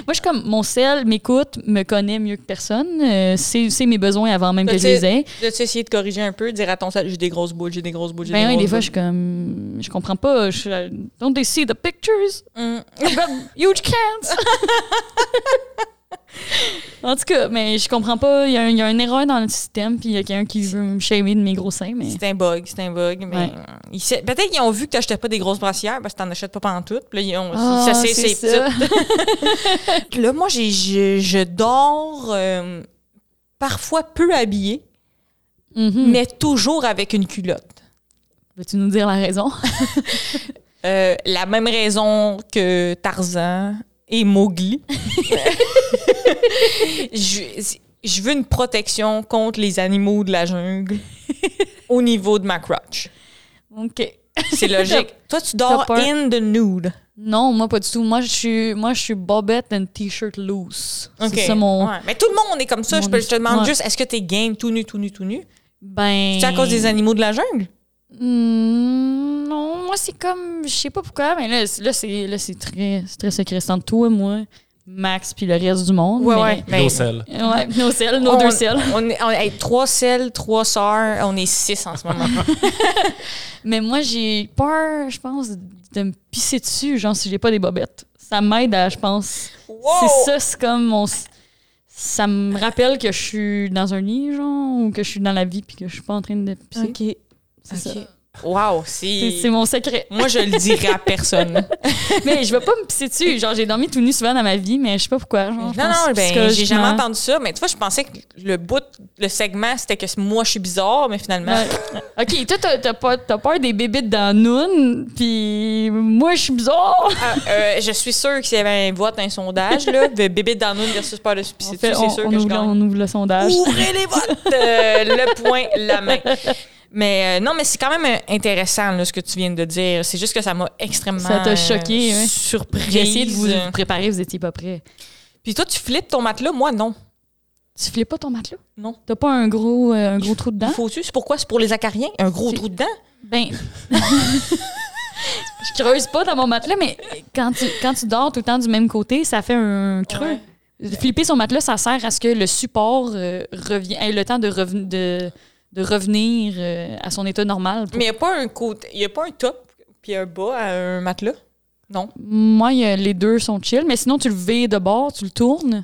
Moi, je suis comme, mon sel m'écoute, me connaît mieux que personne. euh, c'est c'est mes besoins avant même que je les ai. As-tu essayé de corriger un peu, dire à ton sel, j'ai des grosses boules, j'ai des grosses boules, j'ai Ben des oui, grosses des fois, je suis comme, je comprends pas. Je, suis- don't they see the pictures? Mm. I've got huge cans. en tout cas, mais je comprends pas. Il y, a y une erreur dans le système, puis il y a quelqu'un qui veut me shamer de mes gros seins, mais. C'est un bug, c'est un bug. Mais Ouais. euh, ils peut-être qu'ils ont vu que tu n'achetais pas des grosses brassières parce que tu n'en achètes pas pendant tout. Puis là, ils ont, Ah, ça, c'est, ça. Là, moi, j'ai, je, je dors euh, parfois peu habillée, Mhm. mais toujours avec une culotte. Veux-tu nous dire la raison? Euh, la même raison que Tarzan et Mowgli. je, je veux une protection contre les animaux de la jungle au niveau de ma crotch. OK. C'est logique. Toi, tu dors in the nude. Non, moi, pas du tout. Moi, je suis, moi, je suis bobette and t-shirt loose. OK. C'est ça mon. Ouais. Mais tout le monde est comme ça. mon- Je, peux- je te demande ouais. juste, est-ce que t'es game tout nu, tout nu, tout nu? Ben. C'est à cause des animaux de la jungle? Hmm, non, moi, c'est comme. Je sais pas pourquoi, mais là, c'est- là c'est là, c'est très, c'est très sécrétant de toi, moi, Max, puis le reste du monde. mais- Ben, Nos selles. Ouais, nos selles, nos on- deux selles. On est, on est trois selles, trois sœurs. On est six en ce moment. Mais moi, j'ai peur, je pense, de me pisser dessus, genre, si j'ai pas des bobettes. Ça m'aide à, je pense. C'est ça, c'est comme mon. Ça me rappelle que je suis dans un lit, genre, ou que je suis dans la vie, puis que je suis pas en train de pisser. OK. C'est ça. Wow, C'est c'est. mon secret. Moi, je le dirais à personne. mais je vais pas me pisser dessus. Genre, j'ai dormi tout nu souvent dans ma vie, mais je sais pas pourquoi. Genre, Non, non, ben, j'ai jamais entendu ça. Mais tu vois, je pensais que le bout, le segment, c'était que moi, je suis bizarre, mais finalement. Ouais. OK, toi, t'as- t'as peur des bébites dans Noon, puis moi, je suis bizarre. Ah, euh, je suis sûre que s'il y avait un vote, un sondage, là, de bébé dans nous versus pas de En c'est fait, c'est sûr on que je gagne. on ouvre le sondage. Ouvrez les votes! Euh, le point, la main. Mais euh, non, mais c'est quand même euh, intéressant là, ce que tu viens de dire. C'est juste que ça m'a extrêmement Ça t'a choqué, euh, surprise. J'ai essayé de vous préparer, vous étiez pas prêts. Puis toi, tu flippes ton matelas, moi non. Tu flippes pas ton matelas? Non. T'as pas un gros, euh, un gros trou dedans? Faut-tu? C'est pourquoi? C'est pour les acariens? Un gros trou dedans? Ben. je creuse pas dans mon matelas, mais quand tu, quand tu dors tout le temps du même côté, ça fait un creux. Flipper son matelas, ça sert à ce que le support euh, revient, ait le temps de, de, de revenir euh, à son état normal. pour- Mais il n'y a pas un côté, il y a pas un top puis un bas à un matelas? Non? Moi, y a- les deux sont chill, mais sinon, tu le vires de bord, tu le tournes.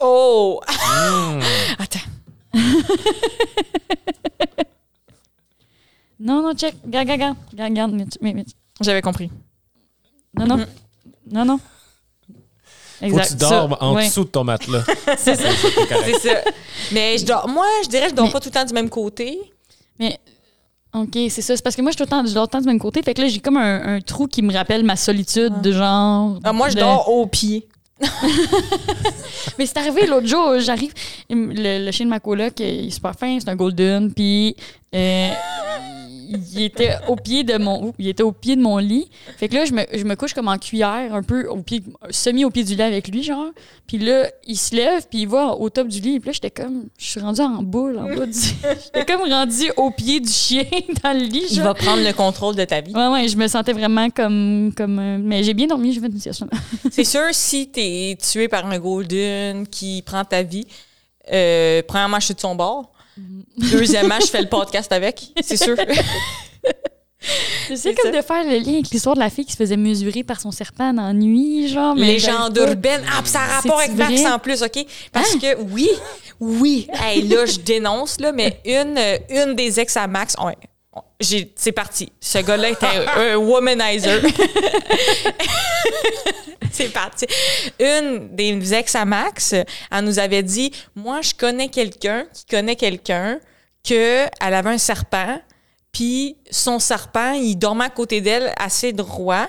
Oh! Hmm. Attends. Non, non, check. Regarde, regarde. J'avais compris. Non, non. Mhm. Non, non. Faut que tu dormes ça, en ouais. dessous de ton matelas. C'est ça. C'est ça. Mais je dors, moi, je dirais que je dors Mais- pas tout le temps du même côté. Mais, OK, c'est ça. C'est parce que moi, je suis tout le temps, je dors tout le temps du même côté. Fait que là, j'ai comme un, un trou qui me rappelle ma solitude, de genre. Ah, moi, je de- dors au pied. Mais c'est arrivé l'autre jour, j'arrive. Le, le chien de ma coloc, il est super fin, c'est un golden. Puis, euh, il était au pied de mon il était au pied de mon lit. Fait que là, je me, je me couche comme en cuillère, un peu au pied, semi au pied du lit avec lui, genre. Puis là, il se lève, puis il va au top du lit. Puis là, j'étais comme, je suis rendue en boule, en bas du. j'étais comme rendue au pied du chien dans le lit, Il genre. va prendre le contrôle de ta vie. Ouais, ouais, je me sentais vraiment comme. comme euh, mais j'ai bien dormi, j'ai fait une sieste. C'est sûr, si t'es tué par un golden qui prend ta vie, euh, premièrement, je suis de son bord. Deuxièmement, je fais le podcast avec. C'est sûr. C'est comme ça. de faire le lien avec l'histoire de la fille qui se faisait mesurer par son serpent dans la nuit, genre. mais Légende pas. urbaine. Ah, ça a rapport avec Max en plus, OK? Parce que oui, oui. Hey, là, je dénonce, là, mais une, une des ex à Max, c'est parti. Ce gars-là était un, un womanizer. c'est parti. Une des ex à Max, elle nous avait dit Moi, je connais quelqu'un qui connaît quelqu'un qu'elle avait un serpent, puis son serpent, il dormait à côté d'elle assez droit.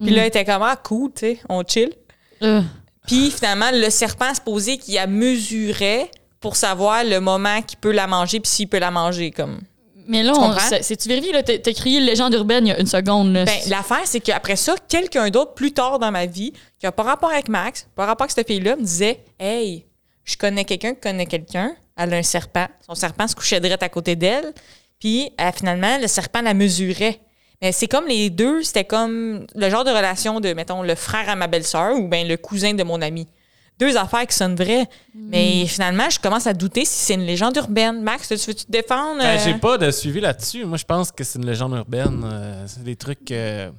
Puis là, elle était comme Ah, cool, tu sais, on chill. Euh, Puis finalement, le serpent se posait qu'il a mesuré pour savoir le moment qu'il peut la manger, puis s'il peut la manger. comme. Mais là, c'est-tu vérifié, là? T'as crié légende urbaine il y a une seconde. Ben, l'affaire, c'est qu'après ça, quelqu'un d'autre, plus tard dans ma vie, qui n'a pas rapport avec Max, pas rapport avec cette fille-là, me disait Hey, je connais quelqu'un qui connaît quelqu'un, elle a un serpent. Son serpent se couchait direct à côté d'elle, puis euh, finalement, le serpent la mesurait. Mais c'est comme les deux, c'était comme le genre de relation de, mettons, le frère à ma belle-sœur ou bien le cousin de mon ami. Deux affaires qui sonnent vraies. Mais finalement, je commence à douter si c'est une légende urbaine. Max, tu veux-tu te défendre? Ben, euh? J'ai pas de suivi là-dessus. Moi, je pense que c'est une légende urbaine. Euh, c'est des trucs euh,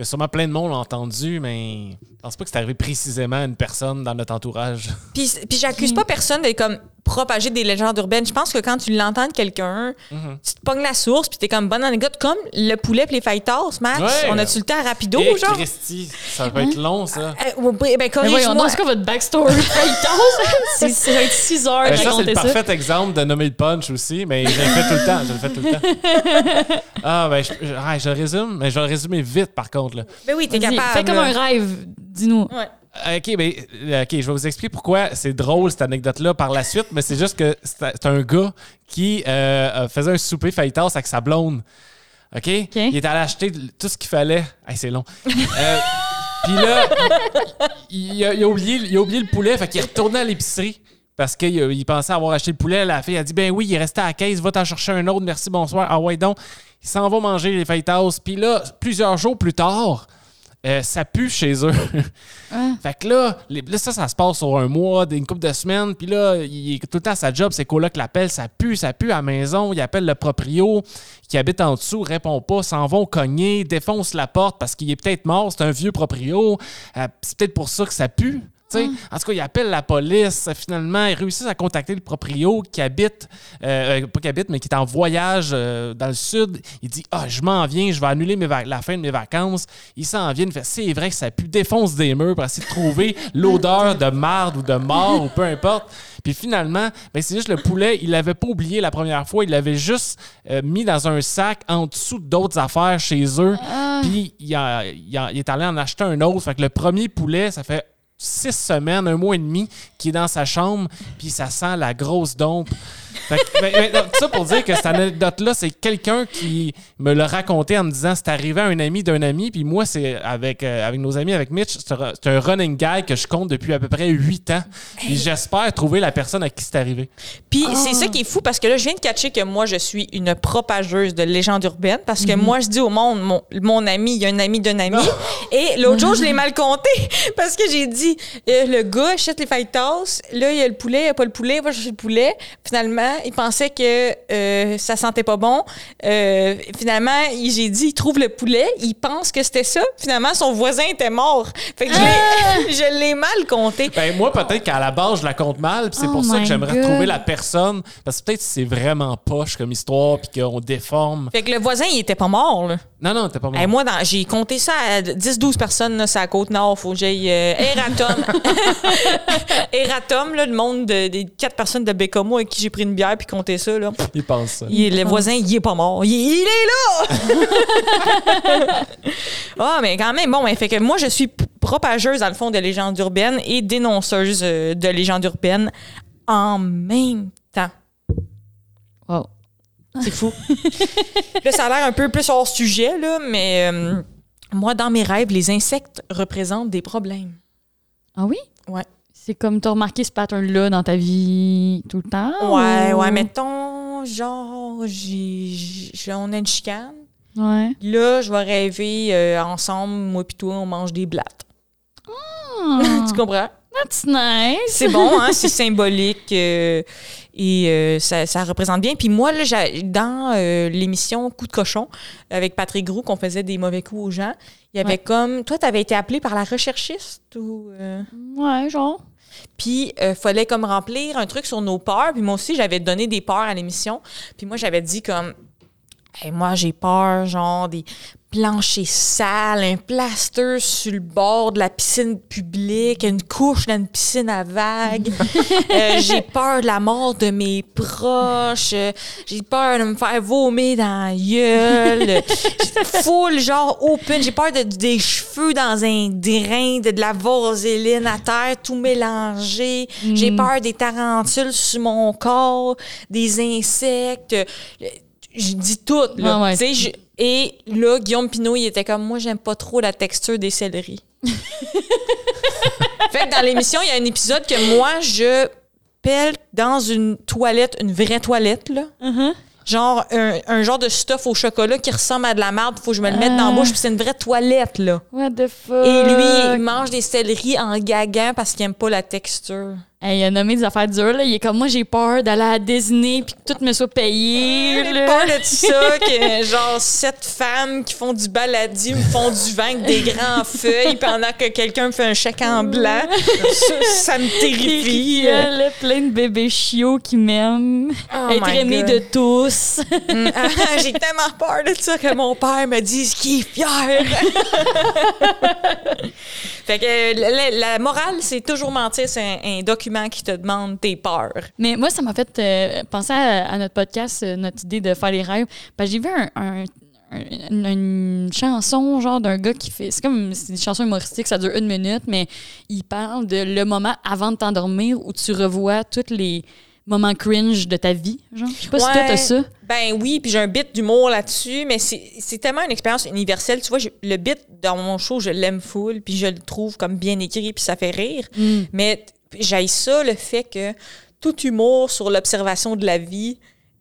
que sûrement plein de monde ont entendu, mais je pense pas que c'est arrivé précisément à une personne dans notre entourage. Puis, puis j'accuse pas personne d'être comme propager des légendes urbaines. Je pense que quand tu l'entends de quelqu'un, Mhm. tu te pognes la source, puis t'es comme bonne anecdote, comme le poulet et les Max. Ouais. On a-tu le temps rapido, Eh, genre? Christy, ça va être long, ça. Euh, ouais, ben, mais voyons donc, c'est quoi votre backstory? C'est- Ça va être 6 heures Ben, de ça, c'est le ça. parfait exemple de nommer le punch aussi, mais je le fais tout le temps. Je le fais tout le temps. Ah, ben, je, je- ah, je le résume, mais je vais le résumer vite, par contre. Là. Ben oui, t'es capable. Fais comme un rêve, dis-nous. Ouais. Euh, OK, ben, euh, OK, je vais vous expliquer pourquoi c'est drôle cette anecdote-là par la suite, mais c'est juste que c'est un gars qui euh, faisait un souper fajitas avec sa blonde. OK? Il est allé acheter tout ce qu'il fallait. Hey, c'est long. Euh, Puis là, il a, il a oublié, il a oublié le poulet, fait qu'il est retourné à l'épicerie. Parce qu'il il pensait avoir acheté le poulet. La fille a dit Ben oui, il est resté à la caisse, va t'en chercher un autre, merci, bonsoir. Ah ouais, donc. Il s'en va manger les fajitas. Puis là, plusieurs jours plus tard, euh, ça pue chez eux. Fait que là, les- là, ça, ça se passe sur un mois, une couple de semaines. Puis là, il est tout le temps à sa job, c'est coloc l'appelle, ça pue, ça pue à la maison. Il appelle le proprio qui habite en dessous, répond pas, s'en vont cogner, défonce la porte parce qu'il est peut-être mort, c'est un vieux proprio. Euh, c'est peut-être pour ça que ça pue. Sais, En tout cas, ils appellent la police. Finalement, ils réussissent à contacter le proprio qui habite, euh, euh, pas qui habite, mais qui est en voyage euh, dans le sud. Il dit Ah, je m'en viens, je vais annuler mes la fin de mes vacances. Il s'en vient, il fait C'est vrai que ça pue défonce des murs pour essayer de trouver l'odeur de marde ou de mort ou peu importe. Puis finalement, ben c'est juste le poulet, il l'avait pas oublié la première fois, il l'avait juste euh, mis dans un sac en dessous d'autres affaires chez eux. Puis il, a- il a- il est allé en acheter un autre. Fait que le premier poulet, ça fait six semaines, un mois et demi, qui est dans sa chambre, puis ça sent la grosse dompe. Fait que, ça pour dire que cette anecdote-là, c'est quelqu'un qui me l'a raconté en me disant c'est arrivé à un ami d'un ami, puis moi, c'est avec, euh, avec nos amis, avec Mitch, c'est un, running guy que je compte depuis à peu près huit ans. Puis j'espère trouver la personne à qui c'est arrivé. Puis c'est ça qui est fou parce que là, je viens de catcher que moi, je suis une propageuse de légendes urbaines parce que moi, je dis au monde, mon, mon ami, il y a un ami d'un ami. Et l'autre jour, je l'ai mal compté parce que j'ai dit, euh, le gars achète les fajitas, là, il y a le poulet, il n'y a pas le poulet, il va chercher le poulet. Finalement, il pensait que euh, ça sentait pas bon. Euh, finalement, il- j'ai dit, il trouve le poulet, il pense que c'était ça. Finalement, son voisin était mort. Fait que je l'ai- je l'ai mal compté. Ben moi, peut-être qu'à la base, je la compte mal, c'est Oh pour ça que j'aimerais trouver la personne. Parce que peut-être que c'est vraiment poche comme histoire, puis qu'on déforme. Fait que le voisin, il était pas mort, là. Non, non, t'es pas Hey, bon. moi, j'ai compté ça à 10-12 personnes, là, c'est à Côte-Nord. Faut que j'aille. Euh, Eratom. Eratom, là, le monde de- des quatre personnes de Bécamo avec qui j'ai pris une bière puis compté ça. Là. Il pense ça. Il- le voisin, il est pas mort. Il, il est là! Ah, mais quand même, bon, fait que moi, je suis propageuse, dans le fond, de légendes urbaines et dénonceuse euh, de légendes urbaines en même temps. Wow. C'est fou. là, ça a l'air un peu plus hors sujet, là, mais euh, moi, dans mes rêves, les insectes représentent des problèmes. Ah oui? Ouais. C'est comme t'as remarqué ce pattern-là dans ta vie tout le temps? Ouais, ou- ouais, mettons, genre, j'ai, j'ai- on a une chicane. Ouais. Là, je vais rêver euh, ensemble, moi pis toi, on mange des blattes. Ah, tu comprends? that's nice. C'est bon, hein? C'est symbolique euh, et euh, ça, ça représente bien. Puis moi, là, j'ai- dans euh, l'émission Coup de cochon avec Patrick Groux, qu'on faisait des mauvais coups aux gens, il y avait Ouais. comme... Toi, t'avais été appelé par la recherchiste ou... Ouais, genre. Puis, il fallait comme remplir un truc sur nos peurs. Puis moi aussi, j'avais donné des peurs à l'émission. Puis moi, j'avais dit comme, Hey, moi, j'ai peur, genre, des planchers sales, un plaster sur le bord de la piscine publique, une couche dans une piscine à vagues. Euh, j'ai peur de la mort de mes proches. Euh, J'ai peur de me faire vomir dans la gueule. Full, genre, open. J'ai peur de, des cheveux dans un drain, de, de la vaseline à terre, tout mélangé. J'ai peur des tarentules sur mon corps, des insectes. Euh, Je dis tout, là. Ouais, ouais. Et là, Guillaume Pinot, il était comme, moi, j'aime pas trop la texture des céleris. fait que dans l'émission, il y a un épisode que moi, je pèle dans une toilette, une vraie toilette, là. Uh-huh. Genre, un, un genre de stuff au chocolat qui ressemble à de la merde, faut que je me le mette dans la Ah. bouche, puis c'est une vraie toilette, là. What the fuck? Et lui, il mange des céleris en gagant parce qu'il aime pas la texture. Hey, il a nommé des affaires dures, là. Il est comme, moi, j'ai peur d'aller à Disney puis que tout me soit payé, J'ai peur de ça, que genre sept femmes qui font du baladi me font du vin avec des grands feuilles pendant que quelqu'un me fait un chèque en blanc. Ça, ça me terrifie. Terrifiant, là, plein de bébés chiots qui m'aiment. Oh être aimé de tous. Mm. Ah, J'ai tellement peur de ça que mon père me dise qu'il est fier. fait que la, morale, c'est toujours mentir. C'est un, document qui te demande tes peurs. Mais moi, ça m'a fait euh, penser à, notre podcast, euh, notre idée de faire les rêves. Que j'ai vu un- un- un- une, chanson, genre, d'un gars qui fait. C'est comme. Une chanson humoristique, ça dure une minute, mais il parle de le moment avant de t'endormir où tu revois tous les moments cringe de ta vie. Genre, je sais pas si toi, t'as ça. Ben oui, puis j'ai un bit d'humour là-dessus, mais c'est tellement une expérience universelle. Tu vois, le bit dans mon show, je l'aime full, puis je le trouve comme bien écrit, puis ça fait rire. Mm. Mais j'ai ça, le fait que tout humour sur l'observation de la vie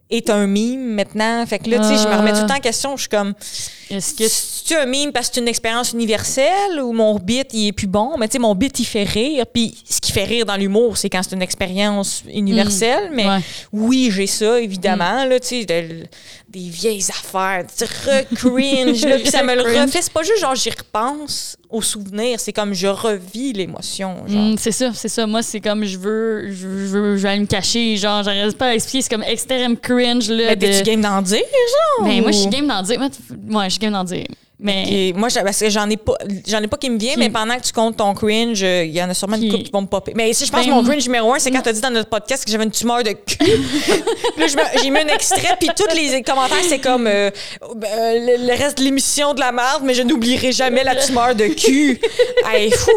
est un mime maintenant. Fait que là, tu sais, je me remets tout le temps en question. Je suis comme, Est-ce que. c'est-tu un mime parce que c'est une expérience universelle ou mon bit, il est plus bon? Mais tu sais, mon bit, il fait rire. Puis ce qui fait rire dans l'humour, c'est quand c'est une expérience universelle. Mais Ouais. oui, j'ai ça, évidemment, là, tu sais, de- des vieilles affaires, tu re-cringe, là, puis ça me le refait. C'est pas juste genre j'y repense au souvenir. C'est comme je revis l'émotion. Mm, c'est ça, c'est ça. Moi, c'est comme je veux, je veux, je veux, je veux aller me cacher. Genre, j'arrive pas à expliquer. C'est comme extrême cringe, là. Mais de- t'es-tu game d'en dire, genre? Mais moi, je suis game d'en dire. Moi, Ouais, je suis game d'en dire. Mais. Moi, j'ai- parce que j'en ai pas, j'en ai pas qui me vient, Qui- mais pendant que tu comptes ton cringe, euh, il y en a sûrement Qui- une couple qui vont me popper. Mais si je pense Ben, que mon moi- cringe numéro un, c'est quand t'as dit dans notre podcast que j'avais une tumeur de cul. Puis là, j'ai mis un extrait, puis tous les commentaires, c'est comme euh, euh, le, le reste de l'émission de la merde, mais je n'oublierai jamais la tumeur de cul. hey, fou!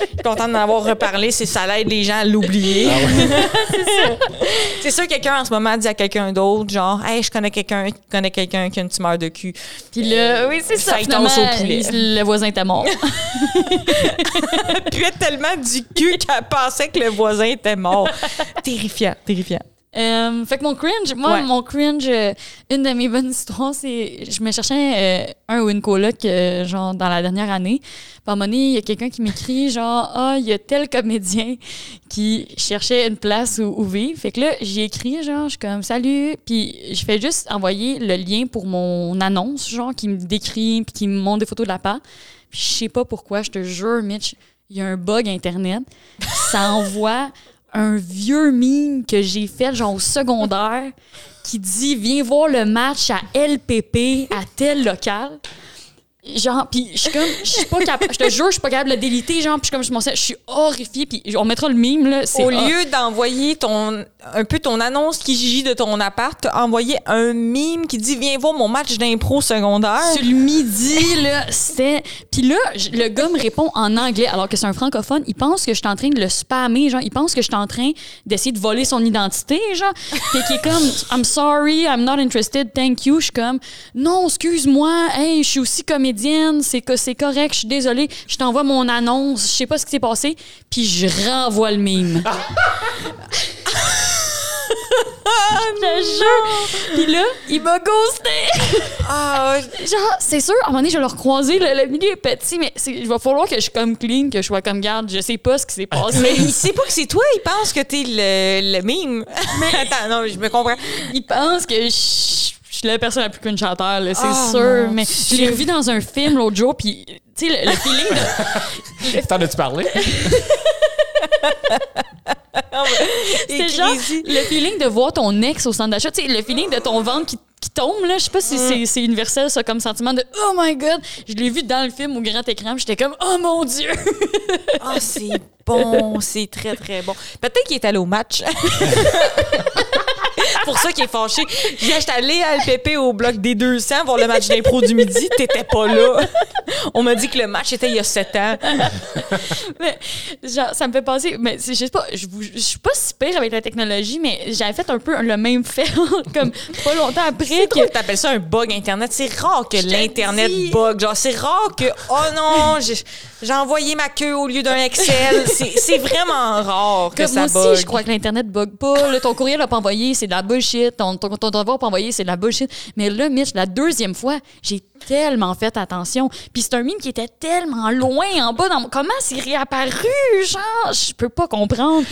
Je suis contente d'en avoir reparlé, c'est ça l'aide les gens à l'oublier. c'est sûr, quelqu'un en ce moment dit à quelqu'un d'autre, genre, hey, je connais quelqu'un qui connaît quelqu'un qui a une tumeur de cul. Puis là, oui, c'est ça. Ça finalement, au poulet. le voisin était mort. puait tellement du cul qu'elle pensait que le voisin était mort. terrifiant, terrifiant. Euh, fait que mon cringe, moi, Ouais. mon cringe, euh, une de mes bonnes histoires, c'est. Je me cherchais euh, un ou une coloc, genre, dans la dernière année. Puis à un moment donné, il y a quelqu'un qui m'écrit, genre, ah, il y a tel comédien qui cherchait une place où, où vivre. Fait que là, j'ai écrit, genre, je suis comme, salut. Puis je fais juste envoyer le lien pour mon annonce, genre, qui me décrit, puis qui me montre des photos de la part. Puis je sais pas pourquoi, je te jure, Mitch, il y a un bug Internet. Ça envoie un vieux meme que j'ai fait, genre au secondaire, qui dit Viens voir le match à LPP à tel local. Genre, puis je suis comme, je suis pas capable, je te jure, je suis pas capable de le déliter, genre, puis je suis comme, je m'en sais- je suis horrifiée, puis on mettra le meme, là. c'est Au lieu d'envoyer ton un peu ton annonce qui gigit de ton appart, t'as envoyé un mime qui dit viens voir mon match d'impro secondaire. Sur le midi, là, c'était. Puis là, le gars me répond en anglais, alors que c'est un francophone. Il pense que je suis en train de le spammer, genre. Il pense que je suis en train d'essayer de voler son identité, genre. Puis qui est comme, I'm sorry, I'm not interested, thank you. Je suis comme, non, excuse-moi, hey, je suis aussi comédienne, c'est que c'est correct, je suis désolée. Je t'envoie mon annonce, je sais pas ce qui s'est passé. Puis je renvoie le mime. Je te jure. Puis là, il m'a ghosté. Ah, Genre, c'est sûr, à un moment donné, je vais le recroiser, le, le milieu est petit, mais c'est- il va falloir que je suis comme clean, que je sois comme garde, je sais pas ce qui s'est passé. mais il sait pas que c'est toi, il pense que t'es le, le mime. Mais attends, non, je me comprends. il pense que je, je suis la personne la plus terre, là, c'est Oh, sûr. mon Mais je l'ai revu dans un film l'autre jour, puis tu sais, le, le feeling de. T'en as-tu parlé? C'est genre le feeling de voir ton ex au centre d'achat, tu sais, le feeling de ton ventre qui, qui tombe, là. Je sais pas si c'est- c'est universel, ça, comme sentiment de Oh my god! Je l'ai vu dans le film au grand écran, j'étais comme Oh mon Dieu! Ah, c'est bon, c'est très très bon. Peut-être qu'il est allé au match. Pour ça qu'il est fâché. J'étais allé à LPP au bloc des 200 voir le match d'impro du midi. T'étais pas là. On m'a dit que le match était il y a 7 ans. Mais genre, ça me fait penser, mais je sais pas, je, suis pas si pire avec la technologie, mais j'avais fait un peu le même fait, comme pas longtemps après que. t'appelles ça un bug Internet? C'est rare que l'Internet bug. Genre, c'est rare que, oh non, j'ai envoyé ma queue au lieu d'un Excel. C'est vraiment rare que Comme ça moi bug. aussi, je crois que l'Internet bug pas. Là, ton courriel n'a pas envoyé, c'est de la bullshit. Ton, ton, devoir pas envoyé, c'est de la bullshit. Mais là, Mitch, la deuxième fois, j'ai tellement fait attention. Puis c'est un mime qui était tellement loin en bas. Dans mon- Comment c'est réapparu? Genre, je peux pas comprendre.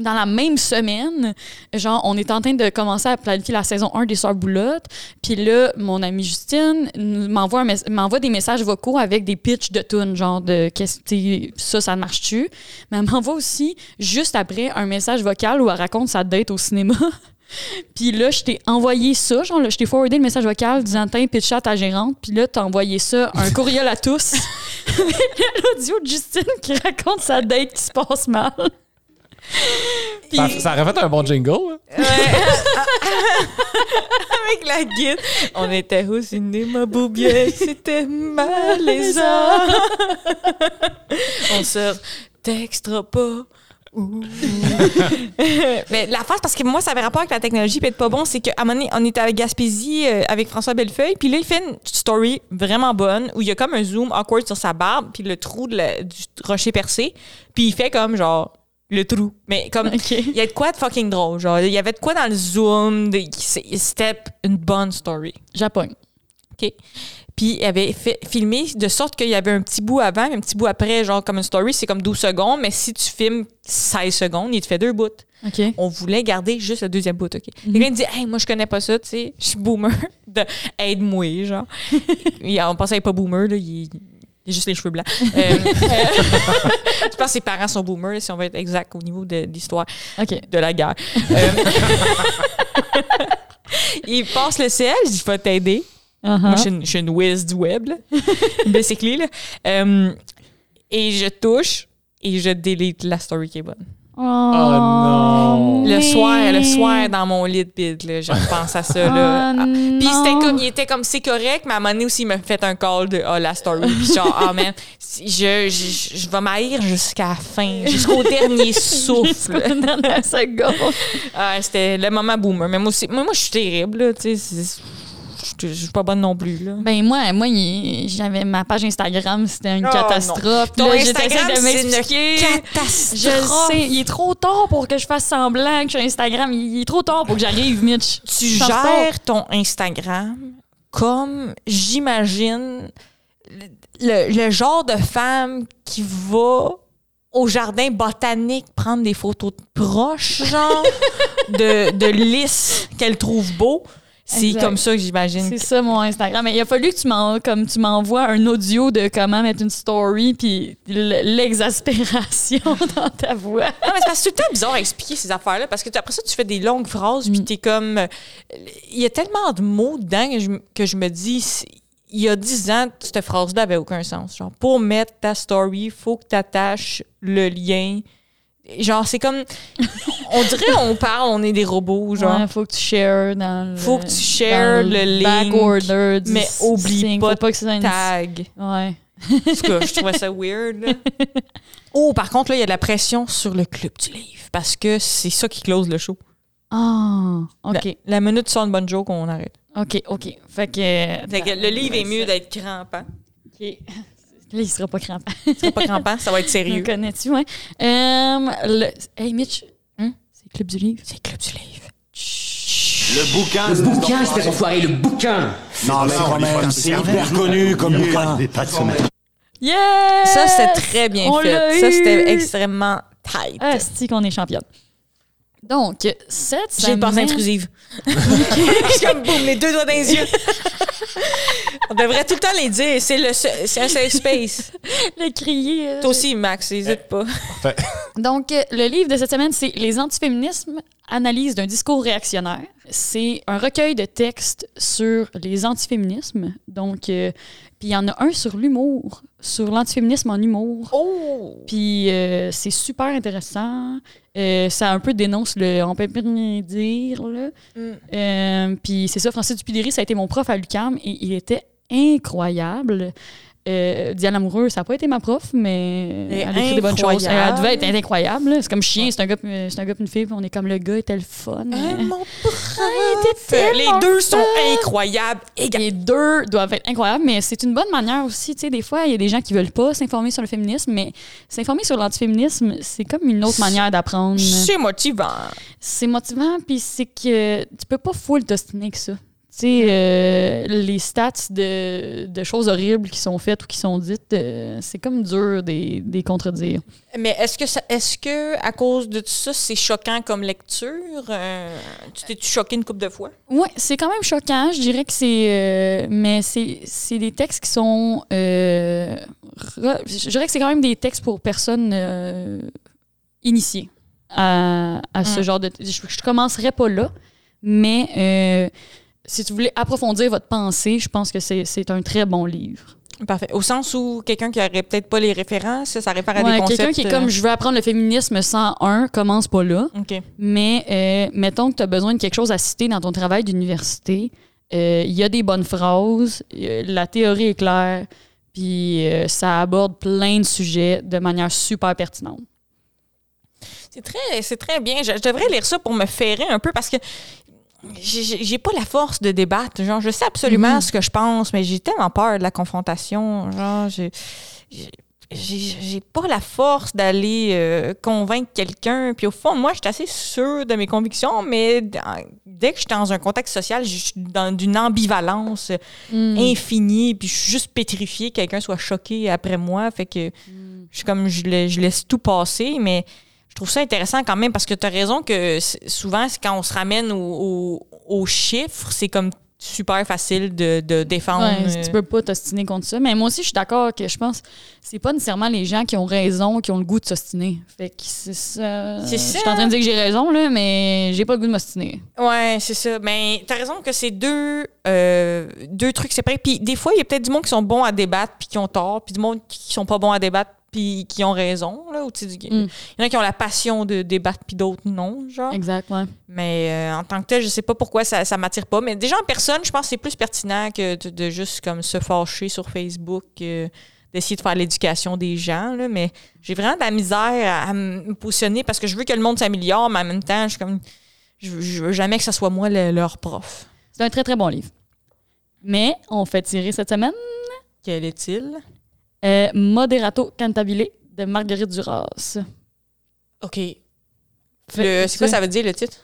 Dans la même semaine, genre, on est en train de commencer à planifier la saison 1 des Sœurs Boulottes. Puis là, mon amie Justine m'envoie des messages vocaux avec des pitchs de tunes, genre de qu'est-ce que ça, ça marche-tu? Mais elle m'envoie aussi, juste après, un message vocal où elle raconte sa date au cinéma. Puis là, je t'ai envoyé ça, genre, là, je t'ai forwardé le message vocal disant Tiens, pitch à ta gérante. Puis là, t'as envoyé ça, un courriel à tous. L'audio de Justine qui raconte sa date qui se passe mal. Puis- Ça, ça aurait fait un bon jingle. hein? Avec la guide. On était au cinéma Boubier, c'était malaisant. On se textera pas. Ouh. Mais la face, parce que moi, ça avait rapport avec la technologie, puis être pas bon, c'est qu'à un moment donné, on était à Gaspésie euh, avec François Bellefeuille, puis là, il fait une story vraiment bonne où il y a comme un zoom awkward sur sa barbe, puis le trou de la- du rocher percé, puis il fait comme genre le trou. Mais comme il y a de quoi de fucking drôle. Genre, il y avait de quoi dans le zoom. C'était une bonne story. Japon. OK? Puis il avait fait, filmé de sorte qu'il y avait un petit bout avant, un petit bout après, genre comme une story, c'est comme 12 secondes, mais si tu filmes 16 secondes, il te fait deux bouts. On voulait garder juste le deuxième bout, OK? Quelqu'un me dit, hey, moi, je connais pas ça, tu sais, je suis boomer, de aide-moi, genre. On pensait pas boomer, là, il, Il a juste les cheveux blancs. Euh, euh, je pense que ses parents sont boomers, si on va être exact au niveau de, de l'histoire de la guerre. Euh, il passe le dis, je vais t'aider. Uh-huh. Moi, je suis une, je suis une whiz du web, là. basically. Là. Et je touche et je délite la story qui est bonne. Oh, non. Le mais- soir, le soir, dans mon lit de bide, là, je pense à ça. Là. Oh, Ah, Puis c'était comme, il était comme, c'est correct, mais à un moment donné aussi, il m'a fait un call de, ah, la story. Puis genre, ah, man, je, je, je vais m'haïr jusqu'à la fin, jusqu'au dernier souffle. Jusqu'au dernier seconde. Ah, c'était le moment boomer. Mais moi aussi, moi, moi je suis terrible, là, tu sais. Je suis pas bonne non plus, là. Ben moi, moi il- j'avais ma page Instagram, c'était une Oh, catastrophe. Ton Là, Instagram, de c'est une catastrophe. Je sais, il est trop tard pour que je fasse semblant que je suis Instagram. Il est trop tard pour que j'arrive, Mitch. Tu gères ton Instagram comme, j'imagine, le, le genre de femme qui va au jardin botanique prendre des photos de proches, genre, de, de lys qu'elle trouve beau. C'est comme ça que j'imagine. C'est ça mon Instagram. Mais il a fallu que tu m'en- comme tu m'envoies un audio de comment mettre une story puis l- l'exaspération dans ta voix. Non, mais c'est parce que c'est tout le temps bizarre à expliquer ces affaires-là parce que tu- après ça, tu fais des longues phrases puis Mm. t'es comme. euh, Il y a tellement de mots dedans que je, que je me dis. Il y a dix ans, cette phrase-là avait aucun sens. Genre, pour mettre ta story, il faut que tu attaches le lien. Genre, c'est comme. On dirait on parle, on est des robots. Genre, Ouais, faut que tu shares dans le Faut que tu shares dans le link, du mais oublie pas faut pas que une- tag. Ouais. En tout cas, je trouvais ça weird. là. Oh, par contre, là, il y a de la pression sur le club du livre parce que c'est ça qui close le show. Ah, OK. La, la minute tu sors une bonne joke, on arrête. OK, OK. Fait que Fait que le livre est mieux d'être crampant. OK. Là, il sera pas crampant. C'est pas crampant, ça va être sérieux. connais-tu, ouais? Euh, le... Hey, Mitch. Hein? C'est le Club du Livre. C'est le club du livre. Le bouquin, Le bouquin, espèce enfoiré, le bouquin Non, mais quand même, c'est hyper connu comme bouquin. Yeah! Ça, c'était très bien On fait. Ça, c'était extrêmement tight. Ah, c'est qu'on est championne? Donc, cette J'ai une pensée intrusive. C'est comme boum, les deux doigts dans les yeux. On devrait tout le temps les dire. C'est le se- c'est un safe space. Le crier. euh, Toi aussi, Max, n'hésite pas. Donc, euh, le livre de cette semaine, c'est Les antiféminismes, analyse d'un discours réactionnaire. C'est un recueil de textes sur les antiféminismes. Donc, euh, puis il y en a un sur l'humour, sur l'antiféminisme en humour. Oh! Puis euh, c'est super intéressant. Euh, ça un peu dénonce le on peut rien dire. Là. Mm. Euh, puis c'est ça, Francis Dupidéry, ça a été mon prof à l'UCAM et il était incroyable. Euh, Diane Amoureux, ça n'a pas été ma prof, mais elle a écrit des bonnes choses. Elle devait être incroyable. C'est comme chien, c'est un gars puis- c'est un gars une fille, puis on est comme le gars était le fun. Mon était Les deux sont incroyables. Les deux doivent être incroyables, mais c'est une bonne manière aussi. Tu sais, des fois, il y a des gens qui veulent pas s'informer sur le féminisme, mais s'informer sur l'antiféminisme, c'est comme une autre manière d'apprendre. C'est motivant. C'est motivant, puis c'est que tu peux pas full t'ostiner que ça. Tu sais, euh, les stats de, de choses horribles qui sont faites ou qui sont dites, euh, c'est comme dur des, des contredire. Mais est-ce que ça, est-ce que à cause de tout ça, c'est choquant comme lecture? Euh, tu t'es-tu choqué une couple de fois? Oui, c'est quand même choquant. Je dirais que c'est. euh, mais c'est c'est des textes qui sont. re- je dirais que c'est quand même des textes pour personnes initiées à, à ce Mm. genre de. Je, je commencerai pas là, mais euh, si tu voulais approfondir votre pensée, je pense que c'est un très bon livre. Parfait. Au sens où quelqu'un qui aurait peut-être pas les références, ça réfère à Ouais, des concepts. Quelqu'un qui est euh, comme je veux apprendre le féminisme 101, commence pas là. OK. Mais euh, mettons que tu as besoin de quelque chose à citer dans ton travail d'université. euh, Il y a des bonnes phrases, euh, la théorie est claire, puis euh, ça aborde plein de sujets de manière super pertinente. C'est très, c'est très bien. Je, je devrais lire ça pour me ferrer un peu parce que j'ai- pas la force de débattre. Genre, je sais absolument Mhm. ce que je pense, mais j'ai tellement peur de la confrontation. Genre, j'ai- pas la force d'aller euh, convaincre quelqu'un. Puis au fond, moi, je suis assez sûre de mes convictions, mais dans- dès que je suis dans un contexte social, je suis dans d'une ambivalence Mm. infinie, puis je suis juste pétrifiée que quelqu'un soit choqué après moi. Fait que je suis comme, je, je laisse tout passer, mais je trouve ça intéressant quand même parce que tu as raison que souvent, quand on se ramène au- au- aux chiffres, c'est comme super facile de, de défendre. Ouais, euh, tu peux pas t'ostiner contre ça. Mais moi aussi, je suis d'accord que je pense que c'est pas nécessairement les gens qui ont raison qui ont le goût de s'ostiner. Fait que c'est ça. C'est Je suis ça. en train de dire que j'ai raison, là, mais j'ai pas le goût de m'ostiner. Ouais, c'est ça. Mais t'as raison que c'est deux, euh, deux trucs séparés. Puis des fois, il y a peut-être du monde qui sont bons à débattre puis qui ont tort, puis du monde qui sont pas bons à débattre puis qui ont raison. Là, Mm. Il y en a qui ont la passion de débattre puis d'autres non, genre. Exact, ouais. Mais euh, en tant que tel, je sais pas pourquoi ça, ça m'attire pas. Mais déjà en personne, je pense que c'est plus pertinent que de, de juste comme se fâcher sur Facebook, euh, d'essayer de faire l'éducation des gens. Là. Mais j'ai vraiment de la misère à, à me positionner parce que je veux que le monde s'améliore, mais en même temps, je suis comme. Je, veux- je veux jamais que ce soit moi le- leur prof. C'est un très, très bon livre. Mais on fait tirer cette semaine Quel est-il? Euh, Moderato Cantabile de Marguerite Duras. OK. Le- C'est quoi ça veut dire, le titre?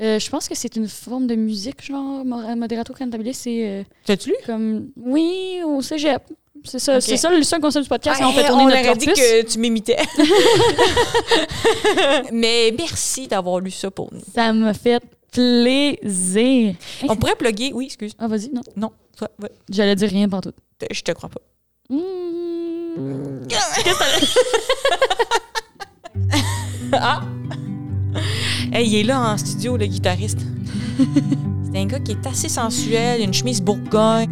Euh, je pense que c'est une forme de musique, genre mo- Moderato Cantabile. C'est euh, T'as-tu lu? comme. Oui, au cégep. C'est ça, Ok. c'est ça le seul concept du podcast. On fait hey, tourner on notre aurait dit corpus. que tu m'imitais. Mais merci d'avoir lu ça pour nous. Ça me fait plaisir. Hey, On pourrait plugger. Oui, excuse. Ah, vas-y, non. Non, toi, ouais. J'allais dire rien partout. Te- je te crois pas. Mmh. Ah! Hey, il est là en studio, le guitariste. C'est un gars qui est assez sensuel, une chemise bourgogne.